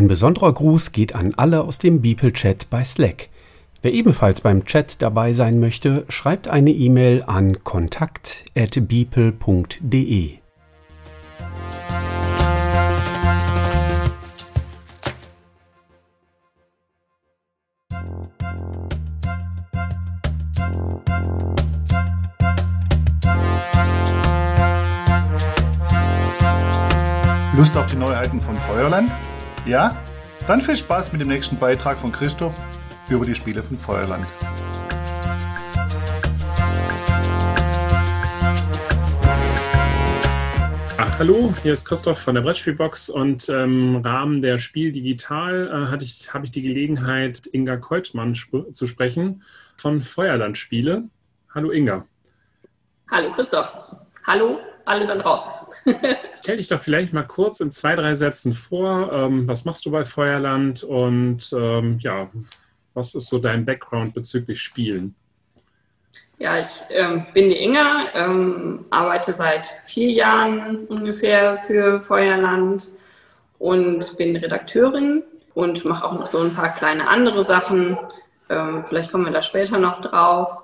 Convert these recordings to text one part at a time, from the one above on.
Ein besonderer Gruß geht an alle aus dem Beeple-Chat bei Slack. Wer ebenfalls beim Chat dabei sein möchte, schreibt eine E-Mail an kontakt.beeple.de. Lust auf die Neuheiten von Feuerland? Ja? Dann viel Spaß mit dem nächsten Beitrag von Christoph über die Spiele von Feuerland. Ach, hallo, hier ist Christoph von der Brettspielbox und ähm, im Rahmen der Spiel Digital äh, ich, habe ich die Gelegenheit, Inga Keutmann sp zu sprechen von Feuerland Spiele. Hallo Inga. Hallo Christoph. Hallo alle da draußen. Stell dich doch vielleicht mal kurz in zwei, drei Sätzen vor. Ähm, was machst du bei Feuerland und ähm, ja, was ist so dein Background bezüglich Spielen? Ja, ich ähm, bin die Inga, ähm, arbeite seit vier Jahren ungefähr für Feuerland und bin Redakteurin und mache auch noch so ein paar kleine andere Sachen. Ähm, vielleicht kommen wir da später noch drauf.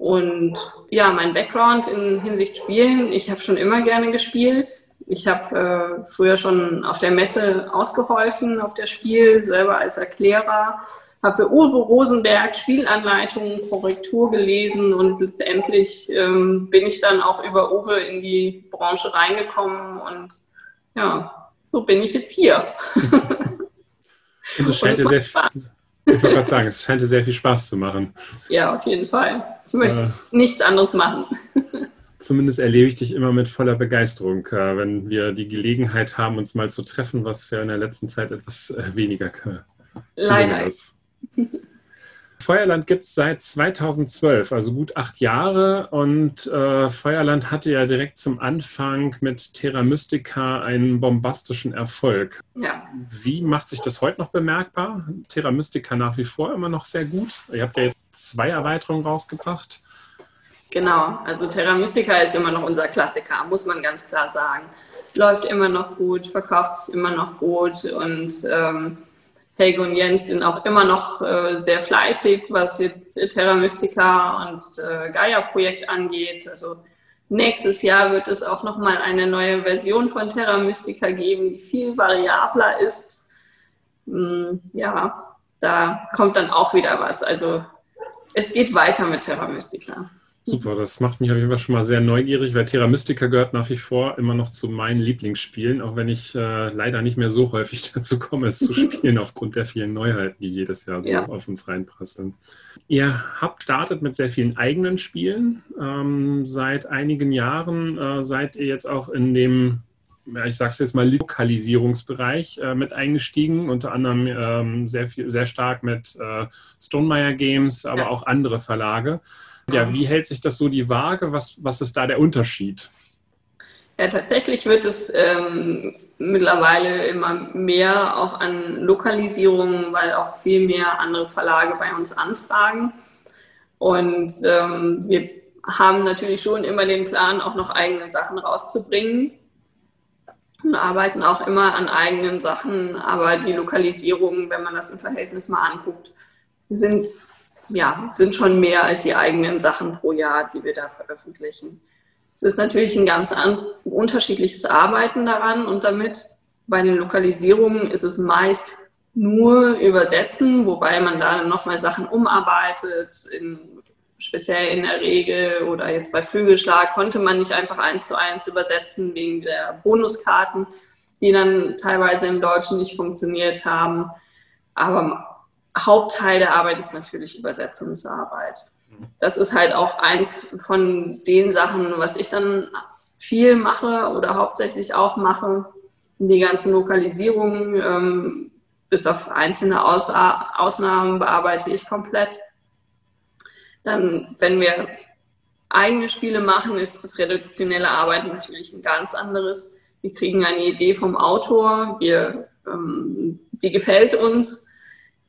Und ja, mein Background in Hinsicht Spielen, ich habe schon immer gerne gespielt. Ich habe äh, früher schon auf der Messe ausgeholfen, auf der Spiel, selber als Erklärer. Habe für Uwe Rosenberg Spielanleitungen, Korrektur gelesen und letztendlich ähm, bin ich dann auch über Uwe in die Branche reingekommen und ja, so bin ich jetzt hier. Und es scheint dir sehr, Spaß. Ich wollte gerade sagen, es scheint dir sehr viel Spaß zu machen. Ja, auf jeden Fall. Ich möchte äh, nichts anderes machen. Zumindest erlebe ich dich immer mit voller Begeisterung, äh, wenn wir die Gelegenheit haben, uns mal zu treffen, was ja in der letzten Zeit etwas äh, weniger Leider. ist. Feuerland gibt es seit 2012, also gut acht Jahre. Und äh, Feuerland hatte ja direkt zum Anfang mit Terra Mystica einen bombastischen Erfolg. Ja. Wie macht sich das heute noch bemerkbar? Terra Mystica nach wie vor immer noch sehr gut. Ihr habt ja jetzt zwei Erweiterungen rausgebracht. Genau, also Terra Mystica ist immer noch unser Klassiker, muss man ganz klar sagen. Läuft immer noch gut, verkauft sich immer noch gut und ähm, Helge und Jens sind auch immer noch äh, sehr fleißig, was jetzt Terra Mystica und äh, Gaia-Projekt angeht. Also nächstes Jahr wird es auch nochmal eine neue Version von Terra Mystica geben, die viel variabler ist. Hm, ja, da kommt dann auch wieder was. Also es geht weiter mit Terra Mystica. Super, das macht mich auf jeden Fall schon mal sehr neugierig, weil Terra Mystica gehört nach wie vor immer noch zu meinen Lieblingsspielen, auch wenn ich äh, leider nicht mehr so häufig dazu komme, es zu spielen, aufgrund der vielen Neuheiten, die jedes Jahr so ja. auf uns reinprasseln. Ihr habt startet mit sehr vielen eigenen Spielen. Ähm, seit einigen Jahren äh, seid ihr jetzt auch in dem ja, ich sage es jetzt mal, Lokalisierungsbereich äh, mit eingestiegen, unter anderem ähm, sehr, viel, sehr stark mit äh, Stonemeyer Games, aber ja. auch andere Verlage. Ja, wie hält sich das so die Waage? Was, was ist da der Unterschied? Ja, tatsächlich wird es ähm, mittlerweile immer mehr auch an Lokalisierungen, weil auch viel mehr andere Verlage bei uns anfragen. Und ähm, wir haben natürlich schon immer den Plan, auch noch eigene Sachen rauszubringen und arbeiten auch immer an eigenen Sachen. Aber die Lokalisierungen, wenn man das im Verhältnis mal anguckt, sind ja, sind schon mehr als die eigenen Sachen pro Jahr, die wir da veröffentlichen. Es ist natürlich ein ganz unterschiedliches Arbeiten daran und damit. Bei den Lokalisierungen ist es meist nur übersetzen, wobei man da nochmal Sachen umarbeitet, in, speziell in der Regel oder jetzt bei Flügelschlag konnte man nicht einfach eins zu eins übersetzen wegen der Bonuskarten, die dann teilweise im Deutschen nicht funktioniert haben. Aber Hauptteil der Arbeit ist natürlich Übersetzungsarbeit. Das ist halt auch eins von den Sachen, was ich dann viel mache oder hauptsächlich auch mache. Die ganzen Lokalisierungen, ähm, bis auf einzelne Aus Ausnahmen, bearbeite ich komplett. Dann, wenn wir eigene Spiele machen, ist das redaktionelle Arbeiten natürlich ein ganz anderes. Wir kriegen eine Idee vom Autor, wir, ähm, die gefällt uns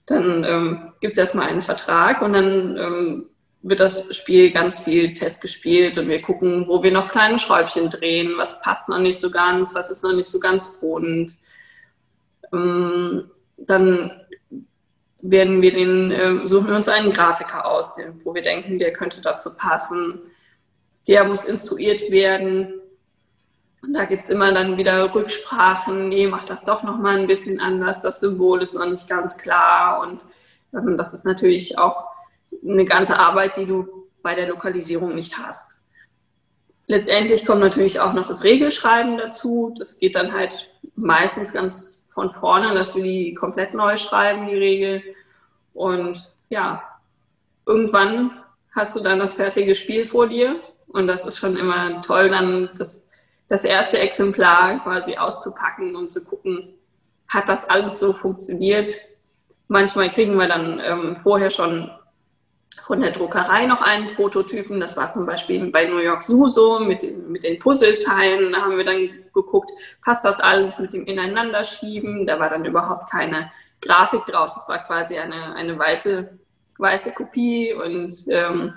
dann ähm, gibt es erstmal einen Vertrag und dann ähm, wird das Spiel ganz viel Test gespielt und wir gucken, wo wir noch kleine Schräubchen drehen, was passt noch nicht so ganz, was ist noch nicht so ganz rund. Ähm, dann werden wir den, äh, suchen wir uns einen Grafiker aus, den, wo wir denken, der könnte dazu passen. Der muss instruiert werden. Und da gibt es immer dann wieder Rücksprachen, nee, mach das doch nochmal ein bisschen anders, das Symbol ist noch nicht ganz klar. Und ähm, das ist natürlich auch eine ganze Arbeit, die du bei der Lokalisierung nicht hast. Letztendlich kommt natürlich auch noch das Regelschreiben dazu. Das geht dann halt meistens ganz von vorne, dass wir die komplett neu schreiben, die Regel. Und ja, irgendwann hast du dann das fertige Spiel vor dir. Und das ist schon immer toll, dann das, das erste Exemplar quasi auszupacken und zu gucken, hat das alles so funktioniert. Manchmal kriegen wir dann ähm, vorher schon von der Druckerei noch einen Prototypen. Das war zum Beispiel bei New York Zoo so mit, den, mit den Puzzleteilen. Da haben wir dann geguckt, passt das alles mit dem Ineinanderschieben. Da war dann überhaupt keine Grafik drauf. Das war quasi eine, eine weiße, weiße Kopie und ähm,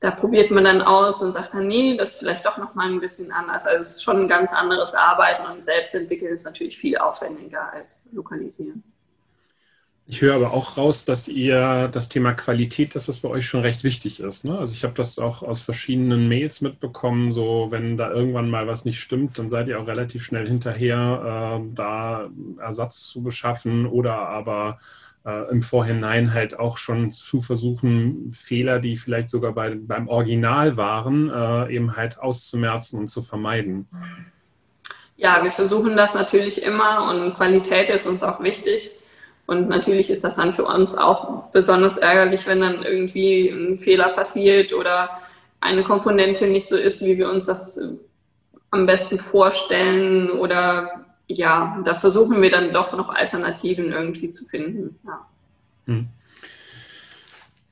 da probiert man dann aus und sagt dann, nee, das ist vielleicht doch nochmal ein bisschen anders. Also es ist schon ein ganz anderes Arbeiten und selbst entwickeln ist natürlich viel aufwendiger als lokalisieren. Ich höre aber auch raus, dass ihr das Thema Qualität, dass das bei euch schon recht wichtig ist. Ne? Also ich habe das auch aus verschiedenen Mails mitbekommen, so wenn da irgendwann mal was nicht stimmt, dann seid ihr auch relativ schnell hinterher, äh, da Ersatz zu beschaffen oder aber äh, im Vorhinein halt auch schon zu versuchen, Fehler, die vielleicht sogar bei, beim Original waren, äh, eben halt auszumerzen und zu vermeiden. Ja, wir versuchen das natürlich immer und Qualität ist uns auch wichtig. Und natürlich ist das dann für uns auch besonders ärgerlich, wenn dann irgendwie ein Fehler passiert oder eine Komponente nicht so ist, wie wir uns das am besten vorstellen. Oder ja, da versuchen wir dann doch noch Alternativen irgendwie zu finden. Ja. Hm.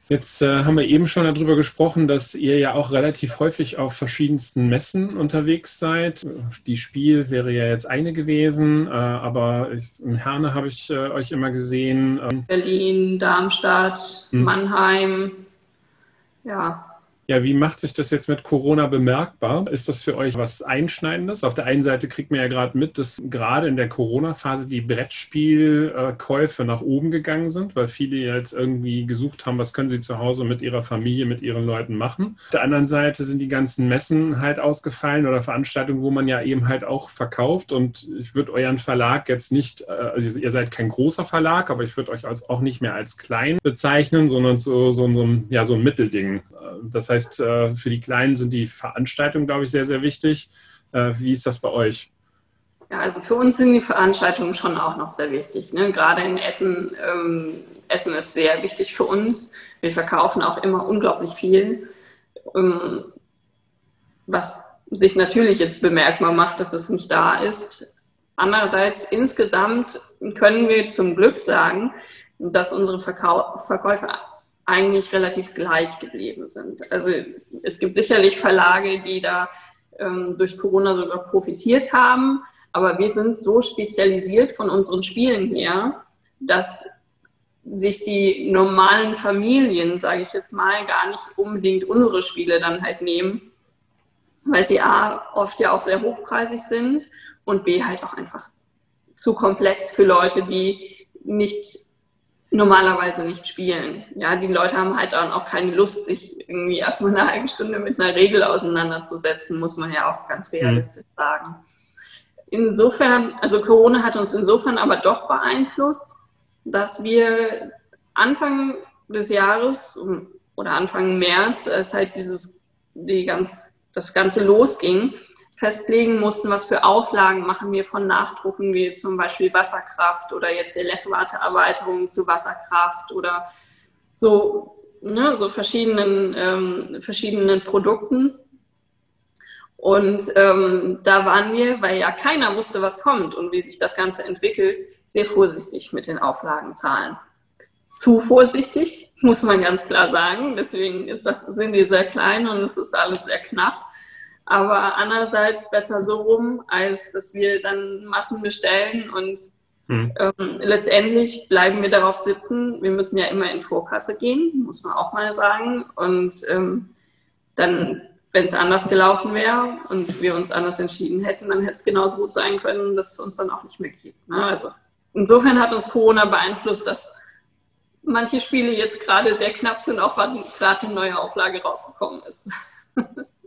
Jetzt äh, haben wir eben schon darüber gesprochen, dass ihr ja auch relativ häufig auf verschiedensten Messen unterwegs seid. Die Spiel wäre ja jetzt eine gewesen, äh, aber ich, in Herne habe ich äh, euch immer gesehen. Ähm Berlin, Darmstadt, hm. Mannheim. Ja, ja, wie macht sich das jetzt mit Corona bemerkbar? Ist das für euch was Einschneidendes? Auf der einen Seite kriegt man ja gerade mit, dass gerade in der Corona-Phase die Brettspielkäufe nach oben gegangen sind, weil viele jetzt irgendwie gesucht haben, was können sie zu Hause mit ihrer Familie, mit ihren Leuten machen. Auf der anderen Seite sind die ganzen Messen halt ausgefallen oder Veranstaltungen, wo man ja eben halt auch verkauft. Und ich würde euren Verlag jetzt nicht, äh, also ihr seid kein großer Verlag, aber ich würde euch auch nicht mehr als klein bezeichnen, sondern so, so, so, ja, so ein Mittelding. Das heißt, äh, für die Kleinen sind die Veranstaltungen, glaube ich, sehr, sehr wichtig. Äh, wie ist das bei euch? Ja, also für uns sind die Veranstaltungen schon auch noch sehr wichtig. Ne? Gerade in Essen. Ähm, Essen ist sehr wichtig für uns. Wir verkaufen auch immer unglaublich viel. Ähm, was sich natürlich jetzt bemerkbar macht, dass es nicht da ist. Andererseits, insgesamt können wir zum Glück sagen, dass unsere Verkau Verkäufe eigentlich relativ gleich geblieben sind. Also es gibt sicherlich Verlage, die da ähm, durch Corona sogar profitiert haben, aber wir sind so spezialisiert von unseren Spielen her, dass sich die normalen Familien, sage ich jetzt mal, gar nicht unbedingt unsere Spiele dann halt nehmen, weil sie A oft ja auch sehr hochpreisig sind und B halt auch einfach zu komplex für Leute, die nicht normalerweise nicht spielen. Ja, die Leute haben halt dann auch keine Lust, sich irgendwie erstmal eine halbe Stunde mit einer Regel auseinanderzusetzen, muss man ja auch ganz mhm. realistisch mhm. sagen. Insofern, also Corona hat uns insofern aber doch beeinflusst, dass wir Anfang des Jahres oder Anfang März, als halt dieses, die ganz, das Ganze losging, festlegen mussten, was für Auflagen machen wir von Nachdrucken, wie zum Beispiel Wasserkraft oder jetzt Elektrowarteerweiterungen zu Wasserkraft oder so, ne, so verschiedenen, ähm, verschiedenen Produkten. Und ähm, da waren wir, weil ja keiner wusste, was kommt und wie sich das Ganze entwickelt, sehr vorsichtig mit den Auflagenzahlen. Zu vorsichtig, muss man ganz klar sagen. Deswegen ist das, sind die sehr klein und es ist alles sehr knapp. Aber andererseits besser so rum, als dass wir dann Massen bestellen und hm. ähm, letztendlich bleiben wir darauf sitzen. Wir müssen ja immer in Vorkasse gehen, muss man auch mal sagen. Und ähm, dann, wenn es anders gelaufen wäre und wir uns anders entschieden hätten, dann hätte es genauso gut sein können, dass es uns dann auch nicht mehr gibt. Ne? Also insofern hat uns Corona beeinflusst, dass manche Spiele jetzt gerade sehr knapp sind, auch weil gerade eine neue Auflage rausgekommen ist.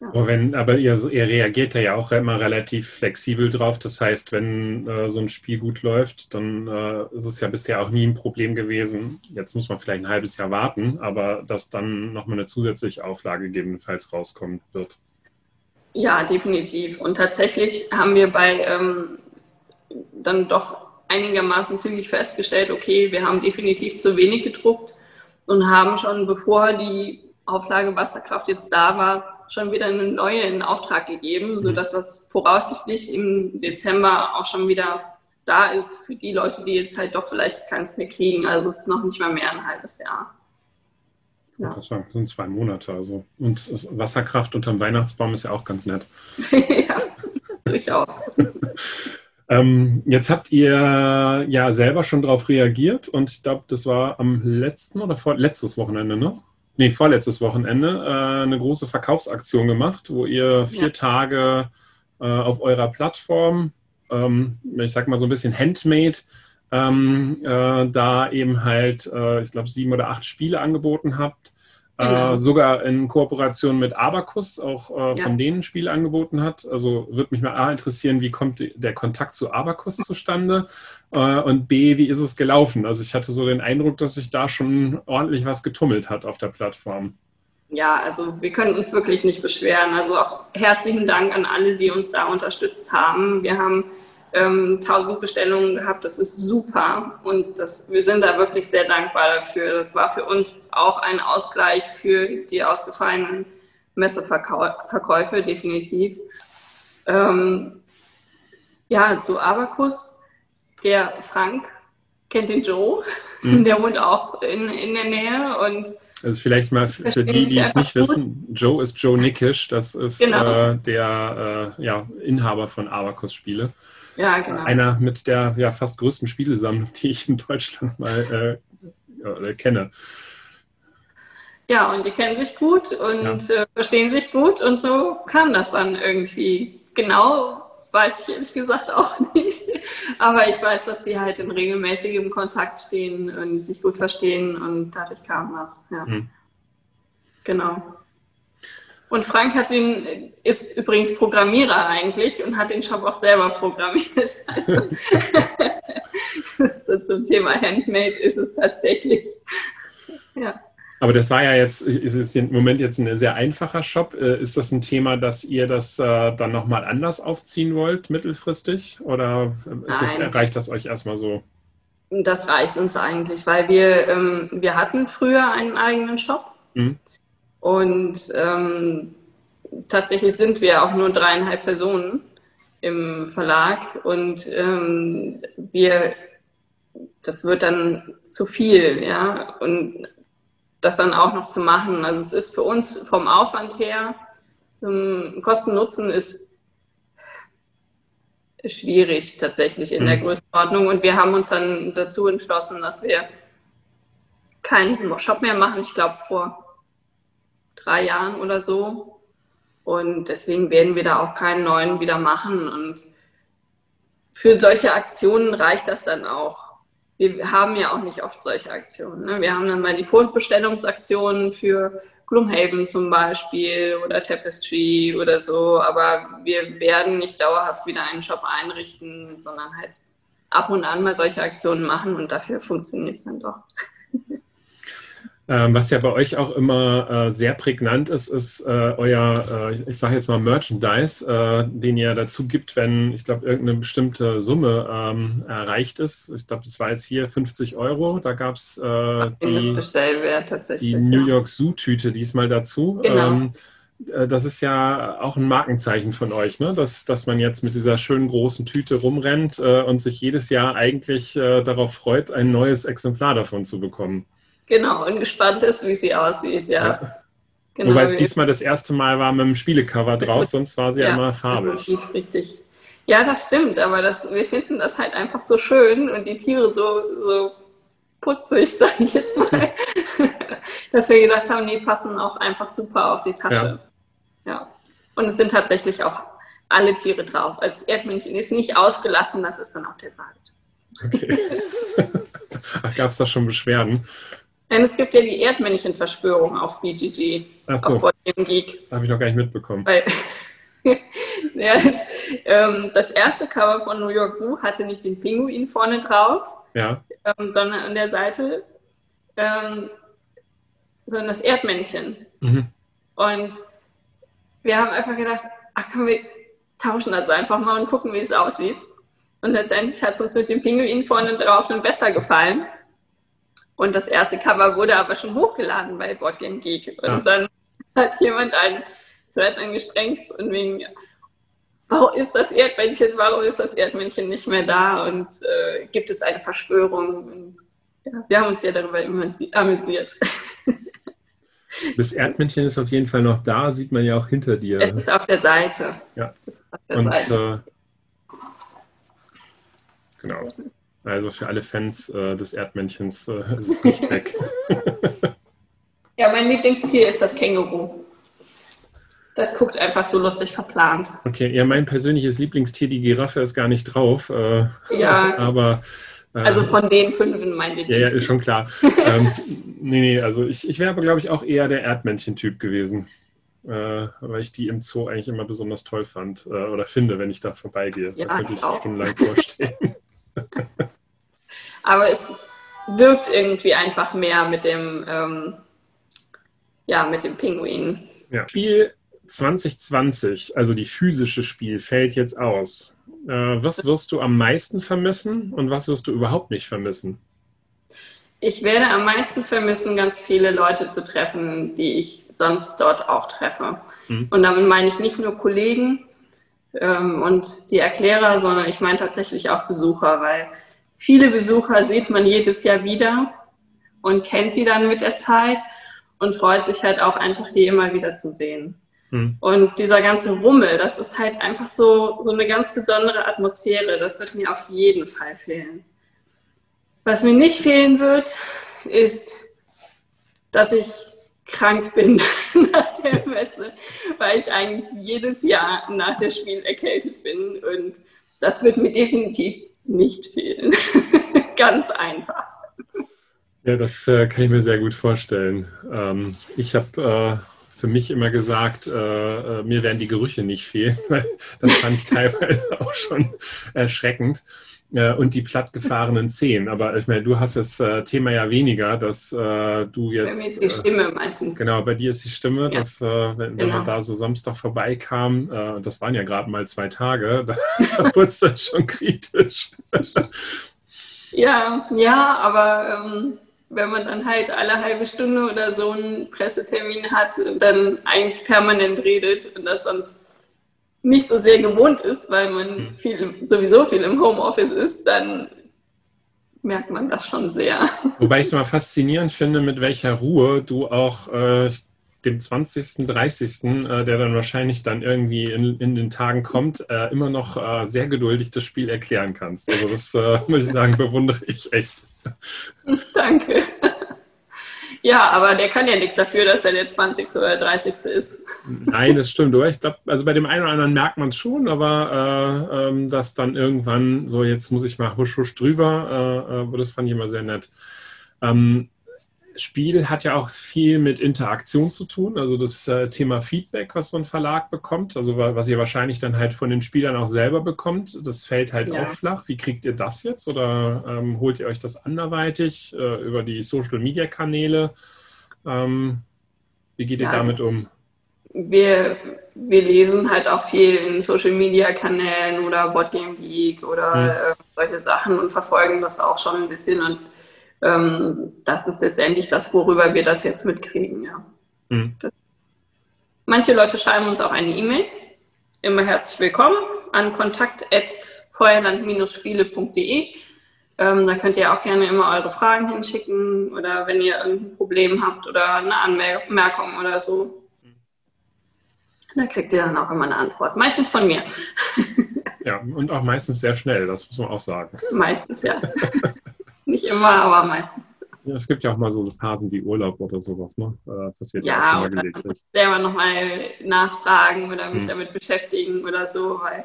Ja. Aber, wenn, aber ihr, ihr reagiert ja auch immer relativ flexibel drauf. Das heißt, wenn äh, so ein Spiel gut läuft, dann äh, ist es ja bisher auch nie ein Problem gewesen. Jetzt muss man vielleicht ein halbes Jahr warten, aber dass dann nochmal eine zusätzliche Auflage gegebenenfalls rauskommen wird. Ja, definitiv. Und tatsächlich haben wir bei ähm, dann doch einigermaßen zügig festgestellt, okay, wir haben definitiv zu wenig gedruckt und haben schon, bevor die Auflage Wasserkraft jetzt da war, schon wieder eine neue in Auftrag gegeben, mhm. sodass das voraussichtlich im Dezember auch schon wieder da ist für die Leute, die jetzt halt doch vielleicht keins mehr kriegen. Also es ist noch nicht mal mehr ein halbes Jahr. Ja. Das sind zwei Monate. Also. Und Wasserkraft unterm Weihnachtsbaum ist ja auch ganz nett. ja, durchaus. ähm, jetzt habt ihr ja selber schon darauf reagiert und ich glaube, das war am letzten oder vor, letztes Wochenende, ne? Nee, vorletztes Wochenende äh, eine große Verkaufsaktion gemacht, wo ihr vier ja. Tage äh, auf eurer Plattform, ähm, ich sag mal so ein bisschen handmade, ähm, äh, da eben halt, äh, ich glaube, sieben oder acht Spiele angeboten habt. Genau. Äh, sogar in Kooperation mit Abacus auch äh, ja. von denen Spiele angeboten hat. Also würde mich mal A interessieren, wie kommt der Kontakt zu Abacus zustande äh, und B, wie ist es gelaufen? Also ich hatte so den Eindruck, dass sich da schon ordentlich was getummelt hat auf der Plattform. Ja, also wir können uns wirklich nicht beschweren. Also auch herzlichen Dank an alle, die uns da unterstützt haben. Wir haben ähm, 1000 Bestellungen gehabt. Das ist super und das, wir sind da wirklich sehr dankbar dafür. Das war für uns auch ein Ausgleich für die ausgefallenen Messeverkäufe, definitiv. Ähm, ja, zu Abacus. Der Frank kennt den Joe, mhm. der wohnt auch in, in der Nähe und also vielleicht mal für, die, die es nicht wissen, Joe ist Joe Nickisch, das ist genau. äh, der äh, ja, Inhaber von Abacus Spiele. Ja, genau. Einer mit der ja, fast größten Spielesammlung, die ich in Deutschland mal äh, kenne. Ja, und die kennen sich gut und ja. äh, verstehen sich gut und so kam das dann irgendwie. Genau weiß ich ehrlich gesagt auch nicht. Aber ich weiß, dass die halt in regelmäßigem Kontakt stehen und sich gut verstehen und dadurch kam das. Ja. Mhm. Genau. Und Frank hat ihn, ist übrigens Programmierer eigentlich und hat den Shop auch selber programmiert. Also, zum Thema Handmade ist es tatsächlich. Ja. Aber das war ja jetzt, ist es im Moment jetzt ein sehr einfacher Shop. Äh, ist das ein Thema, dass ihr das äh, dann nochmal anders aufziehen wollt, mittelfristig? Oder es, reicht das euch erstmal so? Das reicht uns eigentlich, weil wir, ähm, wir hatten früher einen eigenen Shop. Mhm. Und ähm, tatsächlich sind wir auch nur dreieinhalb Personen im Verlag und ähm, wir, das wird dann zu viel, ja, und das dann auch noch zu machen. Also es ist für uns vom Aufwand her, zum Kosten-Nutzen ist schwierig tatsächlich in mhm. der Größenordnung und wir haben uns dann dazu entschlossen, dass wir keinen Shop mehr machen. Ich glaube vor drei Jahren oder so. Und deswegen werden wir da auch keinen neuen wieder machen. Und für solche Aktionen reicht das dann auch. Wir haben ja auch nicht oft solche Aktionen. Ne? Wir haben dann mal die Vorbestellungsaktionen für Gloomhaven zum Beispiel oder Tapestry oder so, aber wir werden nicht dauerhaft wieder einen Shop einrichten, sondern halt ab und an mal solche Aktionen machen und dafür funktioniert es dann doch. Ähm, was ja bei euch auch immer äh, sehr prägnant ist, ist äh, euer, äh, ich sage jetzt mal Merchandise, äh, den ihr dazu gibt, wenn, ich glaube, irgendeine bestimmte Summe ähm, erreicht ist. Ich glaube, das war jetzt hier 50 Euro. Da gab es äh, die, die New York Zoo-Tüte diesmal dazu. Genau. Ähm, äh, das ist ja auch ein Markenzeichen von euch, ne? dass, dass man jetzt mit dieser schönen großen Tüte rumrennt und sich jedes Jahr eigentlich darauf freut, ein neues Exemplar davon zu bekommen. Genau, und gespannt ist, wie sie aussieht, ja. ja. Genau, Wobei es diesmal das erste Mal war mit dem Spielecover drauf, sonst war sie ja, immer farbig. Richtig. Ja, das stimmt, aber das, wir finden das halt einfach so schön und die Tiere so, so putzig, sage ich jetzt mal, dass wir gedacht haben, die passen auch einfach super auf die Tasche. Ja. ja. Und es sind tatsächlich auch alle Tiere drauf. Also das Erdmännchen ist nicht ausgelassen, das ist dann auch der Sarg. Okay. Ach, gab es da schon Beschwerden? Denn es gibt ja die Erdmännchenverschwörung auf BGG, Ach so. auf Board Game Geek. Habe ich noch gar nicht mitbekommen. Weil ja, das, ähm, das erste Cover von New York Zoo hatte nicht den Pinguin vorne drauf, Ja. ähm, sondern an der Seite, ähm, sondern das Erdmännchen. Mhm. Und wir haben einfach gedacht, ach komm, wir tauschen das einfach mal und gucken, wie es aussieht. Und letztendlich hat es uns mit dem Pinguin vorne drauf dann besser gefallen. Und das erste Cover wurde aber schon hochgeladen bei Boardgame Geek. Und Ja. dann hat jemand einen Thread angestrengt von wegen, warum ist das Erdmännchen, warum ist das Erdmännchen nicht mehr da? Und äh, gibt es eine Verschwörung? Und ja, wir haben uns ja darüber amüsi- amüsiert. Das Erdmännchen ist auf jeden Fall noch da, sieht man ja auch hinter dir. Es ist auf der Seite. Ja. Auf der Und Seite. äh, genau. Also für alle Fans äh, des Erdmännchens äh, ist es nicht weg. Ja, mein Lieblingstier ist das Känguru. Das guckt einfach so lustig verplant. Okay, ja, mein persönliches Lieblingstier, die Giraffe, ist gar nicht drauf. Äh, Ja. Aber. Äh, Also von den fünf mein Ja, ja, Lieblingstier. ist schon klar. ähm, nee, nee, also ich, ich wäre aber, glaube ich, auch eher der Erdmännchen-Typ gewesen. Äh, weil ich die im Zoo eigentlich immer besonders toll fand äh, oder finde, wenn ich da vorbeigehe. Ja, da könnte ich ich auch. stundenlang vorstehen. Aber es wirkt irgendwie einfach mehr mit dem, ähm, ja, mit dem Pinguin. Ja. Spiel 2020, also die physische Spiel, fällt jetzt aus. Äh, was wirst du am meisten vermissen und was wirst du überhaupt nicht vermissen? Ich werde am meisten vermissen, ganz viele Leute zu treffen, die ich sonst dort auch treffe. Mhm. Und damit meine ich nicht nur Kollegen ähm, und die Erklärer, sondern ich meine tatsächlich auch Besucher, weil viele Besucher sieht man jedes Jahr wieder und kennt die dann mit der Zeit und freut sich halt auch einfach, die immer wieder zu sehen. Hm. Und dieser ganze Rummel, das ist halt einfach so, so eine ganz besondere Atmosphäre. Das wird mir auf jeden Fall fehlen. Was mir nicht fehlen wird, ist, dass ich krank bin nach der Messe, weil ich eigentlich jedes Jahr nach der Spiel erkältet bin. Und das wird mir definitiv nicht fehlen. Ganz einfach. Ja, das äh, kann ich mir sehr gut vorstellen. Ähm, ich habe äh, für mich immer gesagt, äh, äh, mir werden die Gerüche nicht fehlen, das fand ich teilweise auch schon erschreckend. Äh, und die plattgefahrenen Zehen. Aber ich meine, du hast das äh, Thema ja weniger, dass äh, du Bei jetzt. mir ist die Stimme meistens. Genau, bei dir ist die Stimme, Ja. dass, äh, wenn, wenn Genau. man da so Samstag vorbeikam, äh, das waren ja gerade mal zwei Tage, da, da wurde es dann schon kritisch. Ja, ja, aber ähm, wenn man dann halt alle halbe Stunde oder so einen Pressetermin hat und dann eigentlich permanent redet und das sonst nicht so sehr gewohnt ist, weil man Hm. viel, sowieso viel im Homeoffice ist, dann merkt man das schon sehr. Wobei ich es mal faszinierend finde, mit welcher Ruhe du auch äh, dem 20., 30., äh, der dann wahrscheinlich dann irgendwie in, in den Tagen kommt, äh, immer noch äh, sehr geduldig das Spiel erklären kannst. Also das äh, muss ich sagen, bewundere ich echt. Danke. Ja, aber der kann ja nichts dafür, dass er der 20. oder 30. ist. Nein, das stimmt. Oder? Ich glaube, also bei dem einen oder anderen merkt man es schon, aber äh, ähm, dass dann irgendwann so, jetzt muss ich mal husch husch drüber, äh, äh, das fand ich immer sehr nett. Ähm, Spiel hat ja auch viel mit Interaktion zu tun, also das äh, Thema Feedback, was so ein Verlag bekommt, also wa- was ihr wahrscheinlich dann halt von den Spielern auch selber bekommt, das fällt halt Ja. auch flach. Wie kriegt ihr das jetzt oder ähm, holt ihr euch das anderweitig äh, über die Social-Media-Kanäle? Ähm, wie geht ihr Ja, also- damit um? wir, wir lesen halt auch viel in Social Media Kanälen oder Boardgame Geek oder Mhm. äh, solche Sachen und verfolgen das auch schon ein bisschen. Und ähm, das ist letztendlich das, worüber wir das jetzt mitkriegen. Ja. Hm. Manche Leute schreiben uns auch eine E-Mail. Immer herzlich willkommen an kontakt.feuerland-spiele.de. Ähm, da könnt ihr auch gerne immer eure Fragen hinschicken oder wenn ihr irgendein Problem habt oder eine Anmerkung oder so. Da kriegt ihr dann auch immer eine Antwort. Meistens von mir. Ja, und auch meistens sehr schnell, das muss man auch sagen. Meistens, ja. Nicht immer, aber meistens. Ja, es gibt ja auch mal so Phasen wie Urlaub oder sowas, ne? Äh, passiert ja, Ja, auch schon mal. Selber nochmal nachfragen oder mich Hm. damit beschäftigen oder so, weil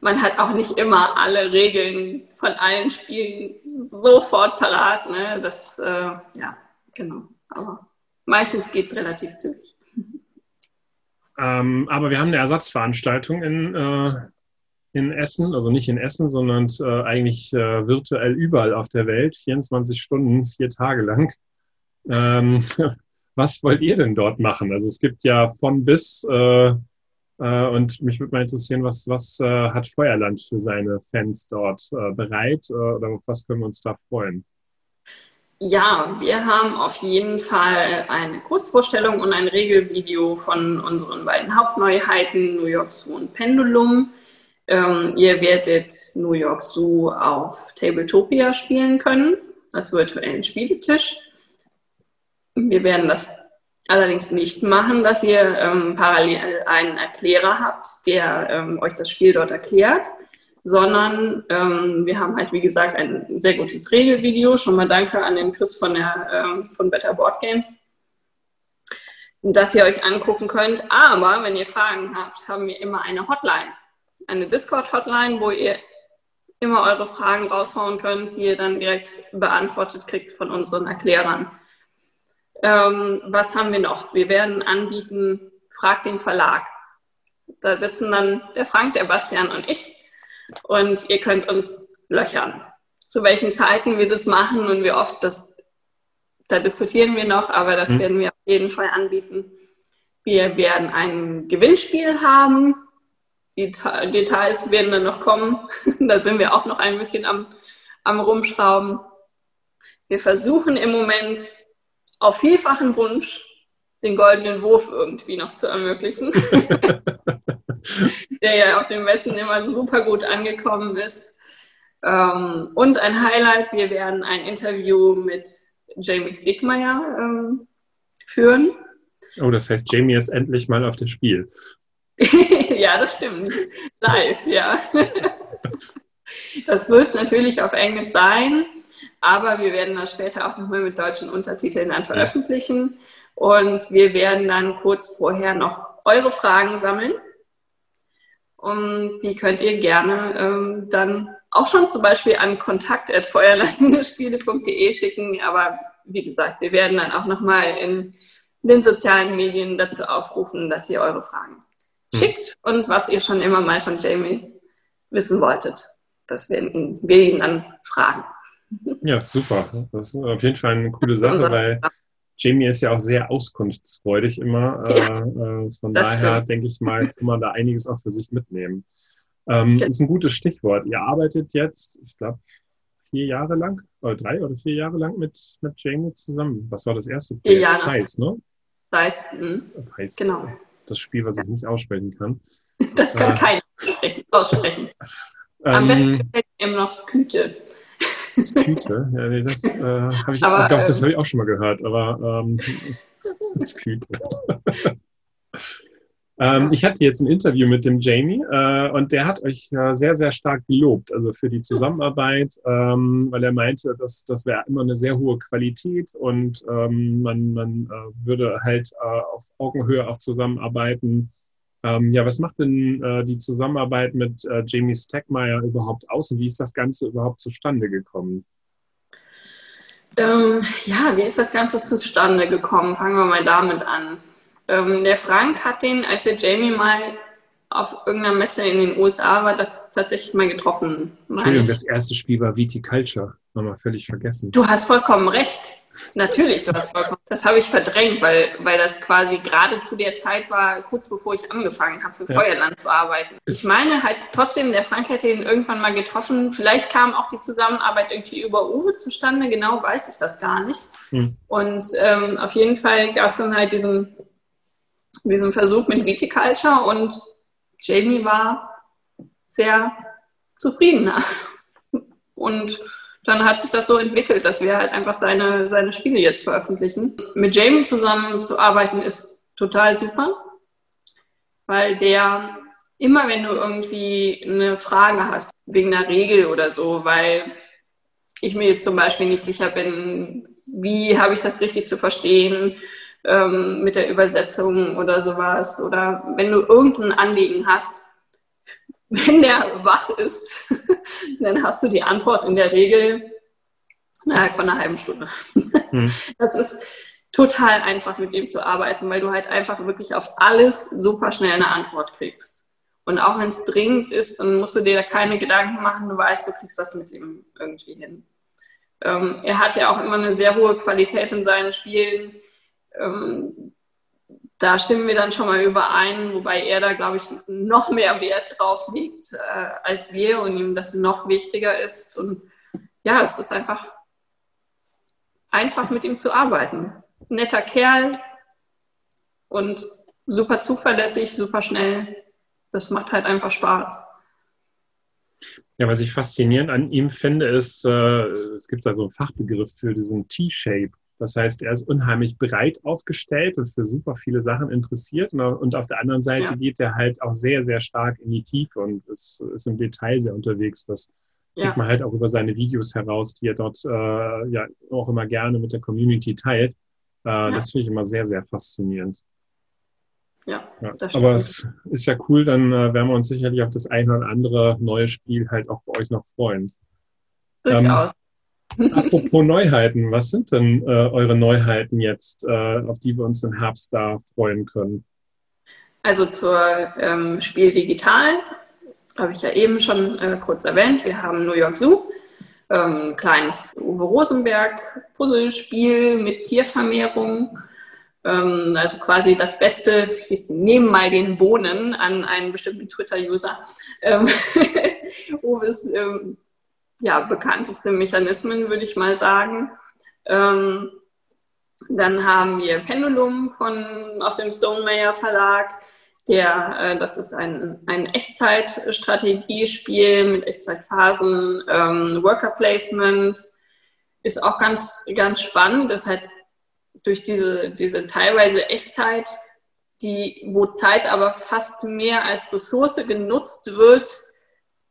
man hat auch nicht immer alle Regeln von allen Spielen sofort parat. Ne? Das, äh, ja, genau. Aber meistens geht es relativ zügig. Ähm, aber wir haben eine Ersatzveranstaltung in, äh, in Essen, also nicht in Essen, sondern äh, eigentlich äh, virtuell überall auf der Welt, 24 Stunden, vier Tage lang. Ähm, was wollt ihr denn dort machen? Also es gibt ja von bis äh, äh, und mich würde mal interessieren, was, was äh, hat Feuerland für seine Fans dort äh, bereit oder auf was können wir uns da freuen? Ja, wir haben auf jeden Fall eine Kurzvorstellung und ein Regelvideo von unseren beiden Hauptneuheiten, New York Zoo und Pendulum. Ähm, ihr werdet New York Zoo auf Tabletopia spielen können, das virtuellen Spieletisch. Wir werden das allerdings nicht machen, dass ihr ähm, parallel einen Erklärer habt, der ähm, euch das Spiel dort erklärt, sondern ähm, wir haben halt, wie gesagt, ein sehr gutes Regelvideo. Schon mal danke an den Chris von, der, ähm, von Better Board Games, dass ihr euch angucken könnt. Aber wenn ihr Fragen habt, haben wir immer eine Hotline, eine Discord-Hotline, wo ihr immer eure Fragen raushauen könnt, die ihr dann direkt beantwortet kriegt von unseren Erklärern. Ähm, was haben wir noch? Wir werden anbieten, frag den Verlag. Da sitzen dann der Frank, der Bastian und ich und ihr könnt uns löchern. Zu welchen Zeiten wir das machen und wie oft, das, da diskutieren wir noch, aber das mhm. werden wir auf jeden Fall anbieten. Wir werden ein Gewinnspiel haben. Die Details werden dann noch kommen. da sind wir auch noch ein bisschen am, am Rumschrauben. Wir versuchen im Moment auf vielfachen Wunsch den goldenen Wurf irgendwie noch zu ermöglichen, der ja auf den Messen immer super gut angekommen ist. Ähm, und ein Highlight, wir werden ein Interview mit Jamie Stigmeyer ähm, führen. Oh, das heißt, Jamie ist endlich mal auf dem Spiel. ja, das stimmt. Live, ja. das wird natürlich auf Englisch sein. Aber wir werden das später auch nochmal mit deutschen Untertiteln dann veröffentlichen. Und wir werden dann kurz vorher noch eure Fragen sammeln. Und die könnt ihr gerne ähm, dann auch schon zum Beispiel an kontakt.feuerlandspiele.de schicken. Aber wie gesagt, wir werden dann auch nochmal in den sozialen Medien dazu aufrufen, dass ihr eure Fragen. Schickt und was ihr schon immer mal von Jamie wissen wolltet. Das werden wir ihn dann fragen. Ja, super. Das ist auf jeden Fall eine coole Sache, weil Jamie ist ja auch sehr auskunftsfreudig immer. Ja, äh, von daher stimmt. denke ich mal, kann man da einiges auch für sich mitnehmen. Ähm, okay. Ist ein gutes Stichwort. Ihr arbeitet jetzt, ich glaube, vier Jahre lang, oder drei oder vier Jahre lang mit, mit Jamie zusammen. Was war das erste? Vier Jahre. Scheiß, ne? Seit, hm. Heiß, genau. Das Spiel, was ich nicht aussprechen kann. Das kann äh, keiner aussprechen. Am ähm, besten gefällt mir immer noch Sküte. Sküte? Ja, nee, das äh, habe ich, aber, glaub, das ähm, habe ich auch schon mal gehört, aber ähm, Sküte. Ähm, ich hatte jetzt ein Interview mit dem Jamie äh, und der hat euch äh, sehr, sehr stark gelobt, also für die Zusammenarbeit, ähm, weil er meinte, dass das wäre immer eine sehr hohe Qualität und ähm, man, man äh, würde halt äh, auf Augenhöhe auch zusammenarbeiten. Ähm, ja, was macht denn äh, die Zusammenarbeit mit äh, Jamie Stackmeyer überhaupt aus und wie ist das Ganze überhaupt zustande gekommen? Ähm, ja, wie ist das Ganze zustande gekommen? Fangen wir mal damit an. Ähm, der Frank hat den, als der Jamie mal auf irgendeiner Messe in den USA war, tatsächlich mal getroffen. Entschuldigung, das erste Spiel war Viticulture. Wir völlig vergessen. Du hast vollkommen recht. Natürlich, du hast vollkommen. Das habe ich verdrängt, weil, weil das quasi gerade zu der Zeit war, kurz bevor ich angefangen habe, für ja. Feuerland zu arbeiten. Ich meine halt trotzdem, der Frank hätte ihn irgendwann mal getroffen. Vielleicht kam auch die Zusammenarbeit irgendwie über Uwe zustande, genau weiß ich das gar nicht. Hm. Und ähm, auf jeden Fall gab es dann halt diesen, diesen Versuch mit Viticulture und Jamie war sehr zufrieden. Und dann hat sich das so entwickelt, dass wir halt einfach seine, seine Spiele jetzt veröffentlichen. Mit Jamie zusammen zu arbeiten ist total super, weil der immer, wenn du irgendwie eine Frage hast, wegen einer Regel oder so, weil ich mir jetzt zum Beispiel nicht sicher bin, wie habe ich das richtig zu verstehen ähm, mit der Übersetzung oder sowas, oder wenn du irgendein Anliegen hast, wenn der wach ist, dann hast du die Antwort in der Regel innerhalb von einer halben Stunde. Hm. Das ist total einfach, mit dem zu arbeiten, weil du halt einfach wirklich auf alles super schnell eine Antwort kriegst. Und auch wenn es dringend ist, dann musst du dir da keine Gedanken machen, du weißt, du kriegst das mit ihm irgendwie hin. Ähm, er hat ja auch immer eine sehr hohe Qualität in seinen Spielen. Ähm, da stimmen wir dann schon mal überein, wobei er da, glaube ich, noch mehr Wert drauf legt äh, als wir und ihm das noch wichtiger ist. Und ja, es ist einfach einfach mit ihm zu arbeiten. Netter Kerl und super zuverlässig, super schnell. Das macht halt einfach Spaß. Ja, was ich faszinierend an ihm finde, ist, äh, es gibt da so einen Fachbegriff für diesen T-Shape. Das heißt, er ist unheimlich breit aufgestellt und für super viele Sachen interessiert. Und auf der anderen Seite ja. geht er halt auch sehr, sehr stark in die Tiefe und ist, ist im Detail sehr unterwegs. Das ja. kriegt man halt auch über seine Videos heraus, die er dort äh, ja auch immer gerne mit der Community teilt. Äh, ja. Das finde ich immer sehr, sehr faszinierend. Ja, das aber es ist ja cool, dann äh, werden wir uns sicherlich auf das eine oder andere neue Spiel halt auch bei euch noch freuen. Durchaus. Ähm, Apropos Neuheiten, was sind denn äh, eure Neuheiten jetzt, äh, auf die wir uns im Herbst da freuen können? Also zur ähm, Spiel Digital habe ich ja eben schon äh, kurz erwähnt. Wir haben New York Zoo, ähm, kleines Uwe Rosenberg Puzzlespiel mit Tiervermehrung. Ähm, also quasi das Beste, jetzt nehmen mal den Bohnen an einen bestimmten Twitter-User. Ähm, Uwes ja, bekannteste Mechanismen, würde ich mal sagen. Ähm, dann haben wir Pendulum von, aus dem Stonemeyer Verlag. Der, äh, das ist ein, ein Echtzeitstrategiespiel mit Echtzeitphasen, ähm, Worker Placement. Ist auch ganz, ganz spannend. Das hat durch diese, diese teilweise Echtzeit, die, wo Zeit aber fast mehr als Ressource genutzt wird,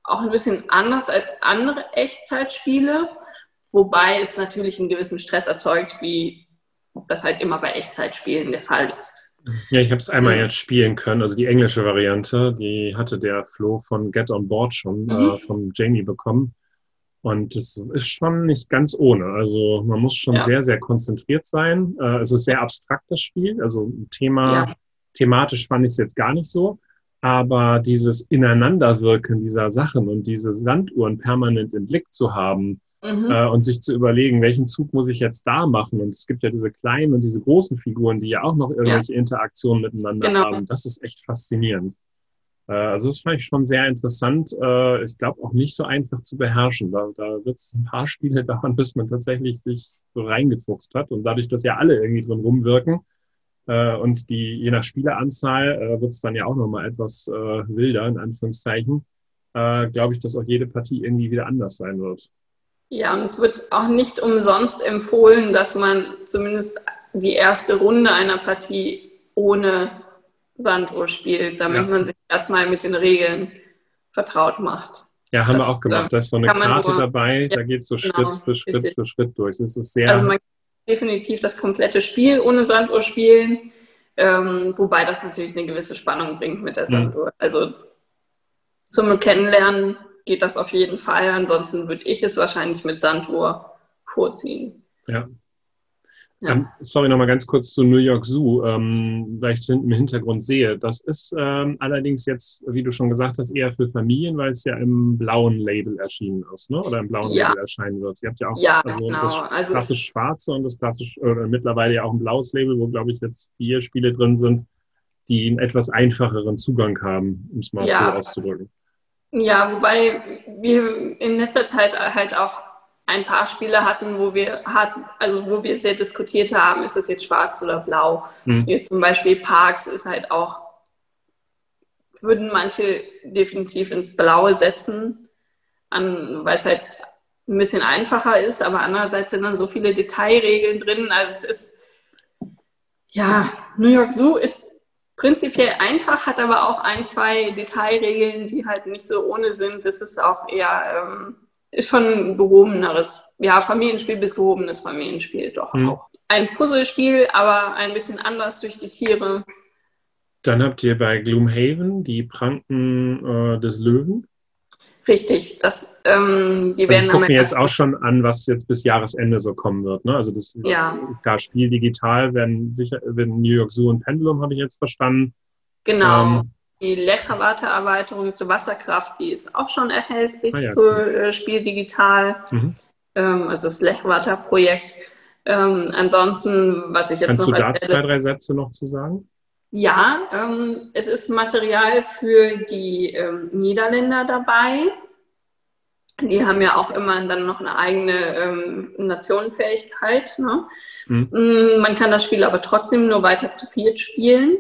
auch ein bisschen anders als andere Echtzeitspiele, wobei es natürlich einen gewissen Stress erzeugt, wie das halt immer bei Echtzeitspielen der Fall ist. Ja, ich habe es einmal jetzt spielen können, also die englische Variante, die hatte der Flo von Get on Board schon äh, mhm. äh, von Jamie bekommen. Und es ist schon nicht ganz ohne. Also man muss schon ja. sehr, sehr konzentriert sein. Äh, es ist sehr abstraktes Spiel. Also Thema, ja. thematisch fand ich es jetzt gar nicht so. Aber dieses Ineinanderwirken dieser Sachen und diese Sanduhren permanent im Blick zu haben mhm. äh, und sich zu überlegen, welchen Zug muss ich jetzt da machen? Und es gibt ja diese kleinen und diese großen Figuren, die ja auch noch irgendwelche ja. Interaktionen miteinander genau. haben. Das ist echt faszinierend. Äh, also das fand ich schon sehr interessant. Äh, ich glaube auch nicht so einfach zu beherrschen. Da, da wird es ein paar Spiele dauern, bis man tatsächlich sich so reingefuchst hat. Und dadurch, dass ja alle irgendwie drin rumwirken, äh, und die, je nach Spieleranzahl äh, wird es dann ja auch nochmal etwas äh, wilder, in Anführungszeichen. Äh, Glaube ich, dass auch jede Partie irgendwie wieder anders sein wird. Ja, und es wird auch nicht umsonst empfohlen, dass man zumindest die erste Runde einer Partie ohne Sanduhr spielt, damit ja. man sich erstmal mit den Regeln vertraut macht. Ja, haben das, wir auch gemacht. Da ist so eine Karte nur, dabei, ja, da geht es so genau, Schritt für Schritt richtig. für Schritt durch. Das ist sehr. Also man definitiv das komplette Spiel ohne Sanduhr spielen, ähm, wobei das natürlich eine gewisse Spannung bringt mit der mhm. Sanduhr. Mhm. Also zum Kennenlernen geht das auf jeden Fall. Ansonsten würde ich es wahrscheinlich mit Sanduhr vorziehen. Ja, ja. Ähm, sorry, nochmal ganz kurz zu New York Zoo, ähm, weil ich es im Hintergrund sehe. Das ist ähm, allerdings jetzt, wie du schon gesagt hast, eher für Familien, weil es ja im blauen Label erschienen ist, ne? oder im blauen ja. Label erscheinen wird. Ihr habt ja auch ja, also genau. das also klassisch schwarze und das klassisch, oder mittlerweile ja auch ein blaues Label, wo, glaube ich, jetzt vier Spiele drin sind, die einen etwas einfacheren Zugang haben, um es mal so auszudrücken. Ja, wobei wir in letzter Zeit halt auch ein paar Spiele hatten, wo wir hatten, also wo wir sehr diskutiert haben, ist das jetzt schwarz oder blau. Mhm. Jetzt zum Beispiel Parks ist halt auch, würden manche definitiv ins Blaue setzen, weil es halt ein bisschen einfacher ist, aber andererseits sind dann so viele Detailregeln drin. Also es ist, ja, New York Zoo ist prinzipiell einfach, hat aber auch ein, zwei Detailregeln, die halt nicht so ohne sind. Das ist auch eher ähm, ist schon ein gehobeneres, ja, Familienspiel bis gehobenes Familienspiel doch mhm. auch. Ein Puzzlespiel, aber ein bisschen anders durch die Tiere. Dann habt ihr bei Gloomhaven die Pranken äh, des Löwen. Richtig, das, ähm, die also werden ich gucke mir jetzt auch schon an, was jetzt bis Jahresende so kommen wird. Ne? Also das ja. klar, Spiel digital werden sicher, werden New York Zoo und Pendulum, habe ich jetzt verstanden. Genau. Ähm, die Leckerwarte-Erweiterung zur Wasserkraft, die ist auch schon erhältlich ah, ja, zu. Äh, Spiel digital. Mhm. Ähm, also das Lechwater-Projekt. Ähm, ansonsten, was ich jetzt Kannst noch. Kannst du da zwei, drei Sätze noch zu sagen? Ja, ähm, es ist Material für die ähm, Niederländer dabei. Die haben ja auch immer dann noch eine eigene ähm, Nationenfähigkeit. Ne? Mhm. Mm, man kann das Spiel aber trotzdem nur weiter zu viert spielen.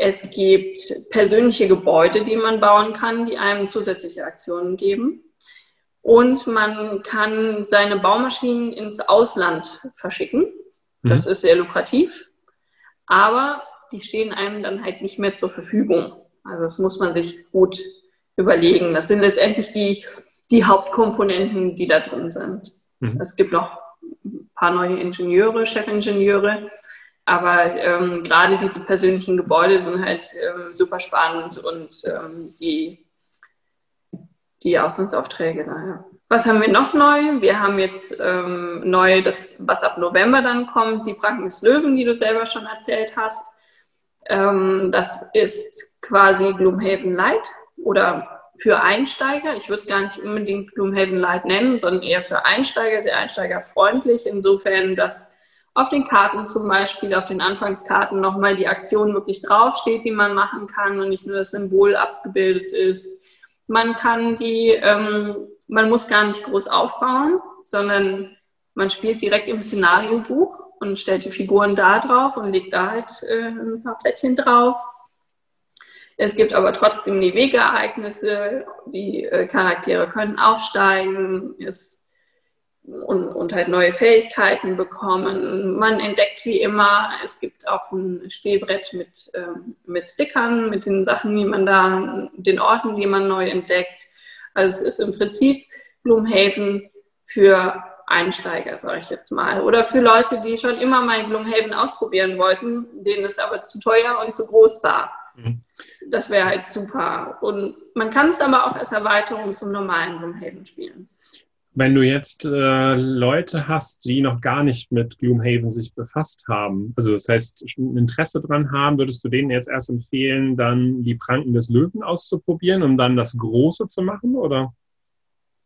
Es gibt persönliche Gebäude, die man bauen kann, die einem zusätzliche Aktionen geben. Und man kann seine Baumaschinen ins Ausland verschicken. Das mhm. ist sehr lukrativ. Aber die stehen einem dann halt nicht mehr zur Verfügung. Also das muss man sich gut überlegen. Das sind letztendlich die, die Hauptkomponenten, die da drin sind. Mhm. Es gibt noch ein paar neue Ingenieure, Chefingenieure, aber ähm, gerade diese persönlichen Gebäude sind halt ähm, super spannend und ähm, die, die Auslandsaufträge. Naja. Was haben wir noch neu? Wir haben jetzt ähm, neu das, was ab November dann kommt, die Pranken des Löwen, die du selber schon erzählt hast. Ähm, das ist quasi Gloomhaven Light oder für Einsteiger. Ich würde es gar nicht unbedingt Gloomhaven Light nennen, sondern eher für Einsteiger, sehr einsteigerfreundlich. Insofern, dass auf den Karten zum Beispiel, auf den Anfangskarten nochmal die Aktion wirklich draufsteht, die man machen kann und nicht nur das Symbol abgebildet ist. Man kann die, ähm, man muss gar nicht groß aufbauen, sondern man spielt direkt im Szenariobuch und stellt die Figuren da drauf und legt da halt äh, ein paar Plättchen drauf. Es gibt aber trotzdem die Wegeereignisse, die äh, Charaktere können aufsteigen es, und, und halt neue Fähigkeiten bekommen. Man entdeckt wie immer, es gibt auch ein Spielbrett mit, ähm, mit Stickern, mit den Sachen, die man da, den Orten, die man neu entdeckt. Also es ist im Prinzip Gloomhaven für Einsteiger, sage ich jetzt mal. Oder für Leute, die schon immer mal Gloomhaven ausprobieren wollten, denen es aber zu teuer und zu groß war. Mhm. Das wäre halt super. Und man kann es aber auch als Erweiterung zum normalen Gloomhaven spielen. Wenn du jetzt äh, Leute hast, die noch gar nicht mit Gloomhaven sich befasst haben, also das heißt, ein Interesse dran haben, würdest du denen jetzt erst empfehlen, dann die Pranken des Löwen auszuprobieren, um dann das Große zu machen, oder?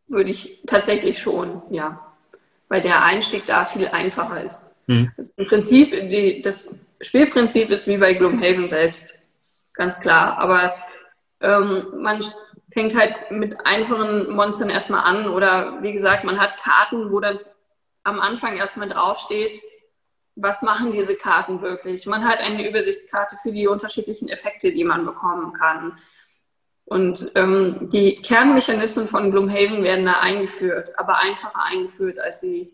Würde ich tatsächlich schon, ja weil der Einstieg da viel einfacher ist. Mhm. Also Im Prinzip, die, das Spielprinzip ist wie bei Gloomhaven selbst, ganz klar. Aber ähm, man fängt halt mit einfachen Monstern erstmal an oder wie gesagt, man hat Karten, wo dann am Anfang erstmal draufsteht, was machen diese Karten wirklich. Man hat eine Übersichtskarte für die unterschiedlichen Effekte, die man bekommen kann. Und ähm, die Kernmechanismen von Gloomhaven werden da eingeführt, aber einfacher eingeführt, als sie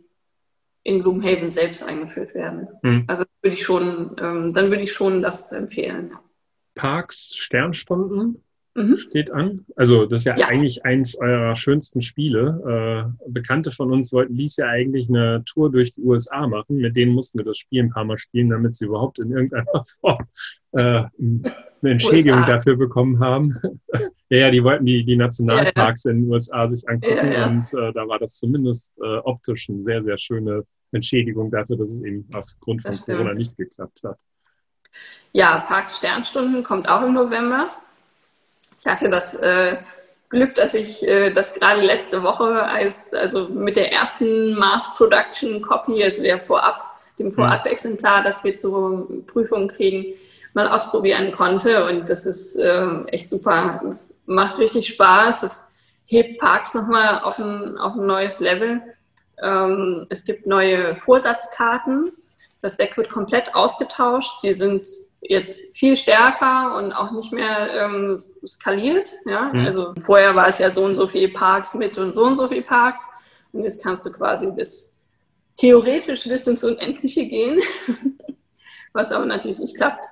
in Gloomhaven selbst eingeführt werden. Mhm. Also würde ich schon, ähm, dann würde ich schon das empfehlen. Parks Sternstunden mhm. steht an. Also das ist ja, ja, eigentlich eins eurer schönsten Spiele. Äh, Bekannte von uns wollten dies ja eigentlich eine Tour durch die USA machen. Mit denen mussten wir das Spiel ein paar Mal spielen, damit sie überhaupt in irgendeiner Form äh, eine Entschädigung USA. dafür bekommen haben. ja, ja, die wollten die, die Nationalparks ja, ja. in den USA sich angucken und äh, da war das zumindest äh, optisch eine sehr, sehr schöne Entschädigung dafür, dass es eben aufgrund von Corona nicht geklappt hat. Ja, Park Sternstunden kommt auch im November. Ich hatte das äh, Glück, dass ich äh, das gerade letzte Woche als, also mit der ersten Mass Production Copy, also der Vorab, dem mhm. Vorab-Exemplar, das wir zur Prüfung kriegen, mal ausprobieren konnte. Und das ist ähm, echt super. Es macht richtig Spaß. Das hebt Parks nochmal auf ein, auf ein neues Level. Ähm, es gibt neue Vorsatzkarten. Das Deck wird komplett ausgetauscht. Die sind jetzt viel stärker und auch nicht mehr ähm, skaliert. Ja? Mhm. Also vorher war es ja so und so viele Parks mit und so und so viele Parks. Und jetzt kannst du quasi bis theoretisch bis ins Unendliche gehen, was aber natürlich nicht klappt.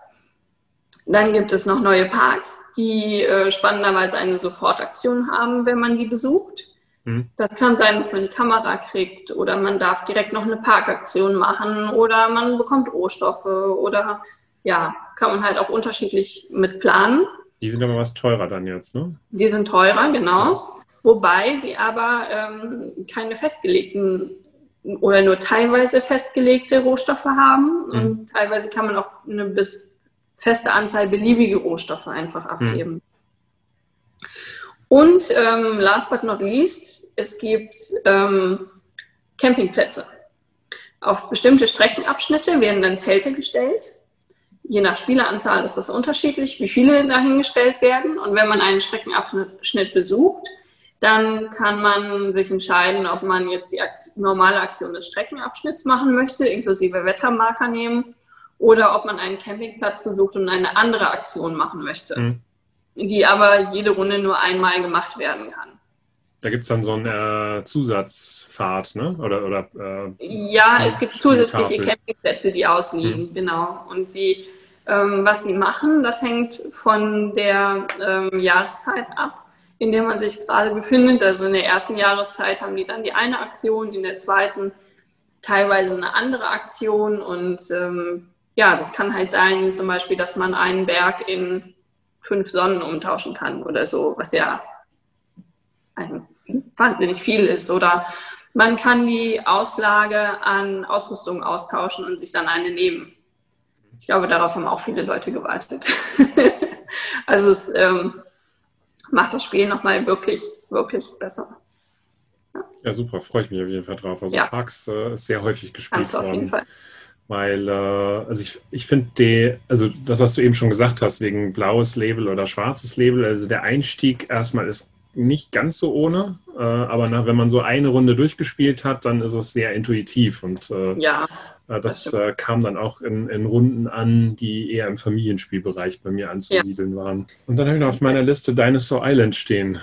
Dann gibt es noch neue Parks, die äh, spannenderweise eine Sofortaktion haben, wenn man die besucht. Mhm. Das kann sein, dass man die Kamera kriegt oder man darf direkt noch eine Parkaktion machen oder man bekommt Rohstoffe oder ja, kann man halt auch unterschiedlich mit planen. Die sind aber was teurer dann jetzt, ne? Die sind teurer, genau. Wobei sie aber ähm, keine festgelegten oder nur teilweise festgelegte Rohstoffe haben. Mhm. Und teilweise kann man auch eine bis feste Anzahl beliebige Rohstoffe einfach mhm. abgeben. Mhm. Und ähm, last but not least, es gibt ähm, Campingplätze. Auf bestimmte Streckenabschnitte werden dann Zelte gestellt. Je nach Spieleranzahl ist das unterschiedlich, wie viele dahingestellt werden. Und wenn man einen Streckenabschnitt besucht, dann kann man sich entscheiden, ob man jetzt die Aktion, normale Aktion des Streckenabschnitts machen möchte, inklusive Wettermarker nehmen, oder ob man einen Campingplatz besucht und eine andere Aktion machen möchte, mhm. die aber jede Runde nur einmal gemacht werden kann. Da gibt es dann so eine äh, Zusatzfahrt, ne? Oder, oder, äh, ja, es gibt zusätzliche Campingplätze, die ausliegen, mhm. genau. Und die, was sie machen, das hängt von der ähm, Jahreszeit ab in der man sich gerade befindet. Also in der ersten Jahreszeit haben die dann die eine Aktion, in der zweiten teilweise eine andere Aktion. Und ähm, ja, das kann halt sein, zum Beispiel, dass man einen Berg in fünf Sonnen umtauschen kann oder so, was ja ein, wahnsinnig viel ist. Oder man kann die Auslage an Ausrüstung austauschen und sich dann eine nehmen. Ich glaube, darauf haben auch viele Leute gewartet. also es ähm, macht das Spiel nochmal wirklich, wirklich besser. Ja. ja, super, freue ich mich auf jeden Fall drauf. Also ja. Parks äh, ist sehr häufig gespielt Kannst worden. Auf jeden Fall. Weil, äh, also ich, ich finde, also das, was du eben schon gesagt hast, wegen blaues Label oder schwarzes Label, also der Einstieg erstmal ist nicht ganz so ohne, äh, aber nach, wenn man so eine Runde durchgespielt hat, dann ist es sehr intuitiv und äh, ja. Äh, das, das äh, kam dann auch in, in, Runden an, die eher im Familienspielbereich bei mir anzusiedeln ja. waren. Und dann habe ich noch auf meiner Liste Dinosaur Island stehen.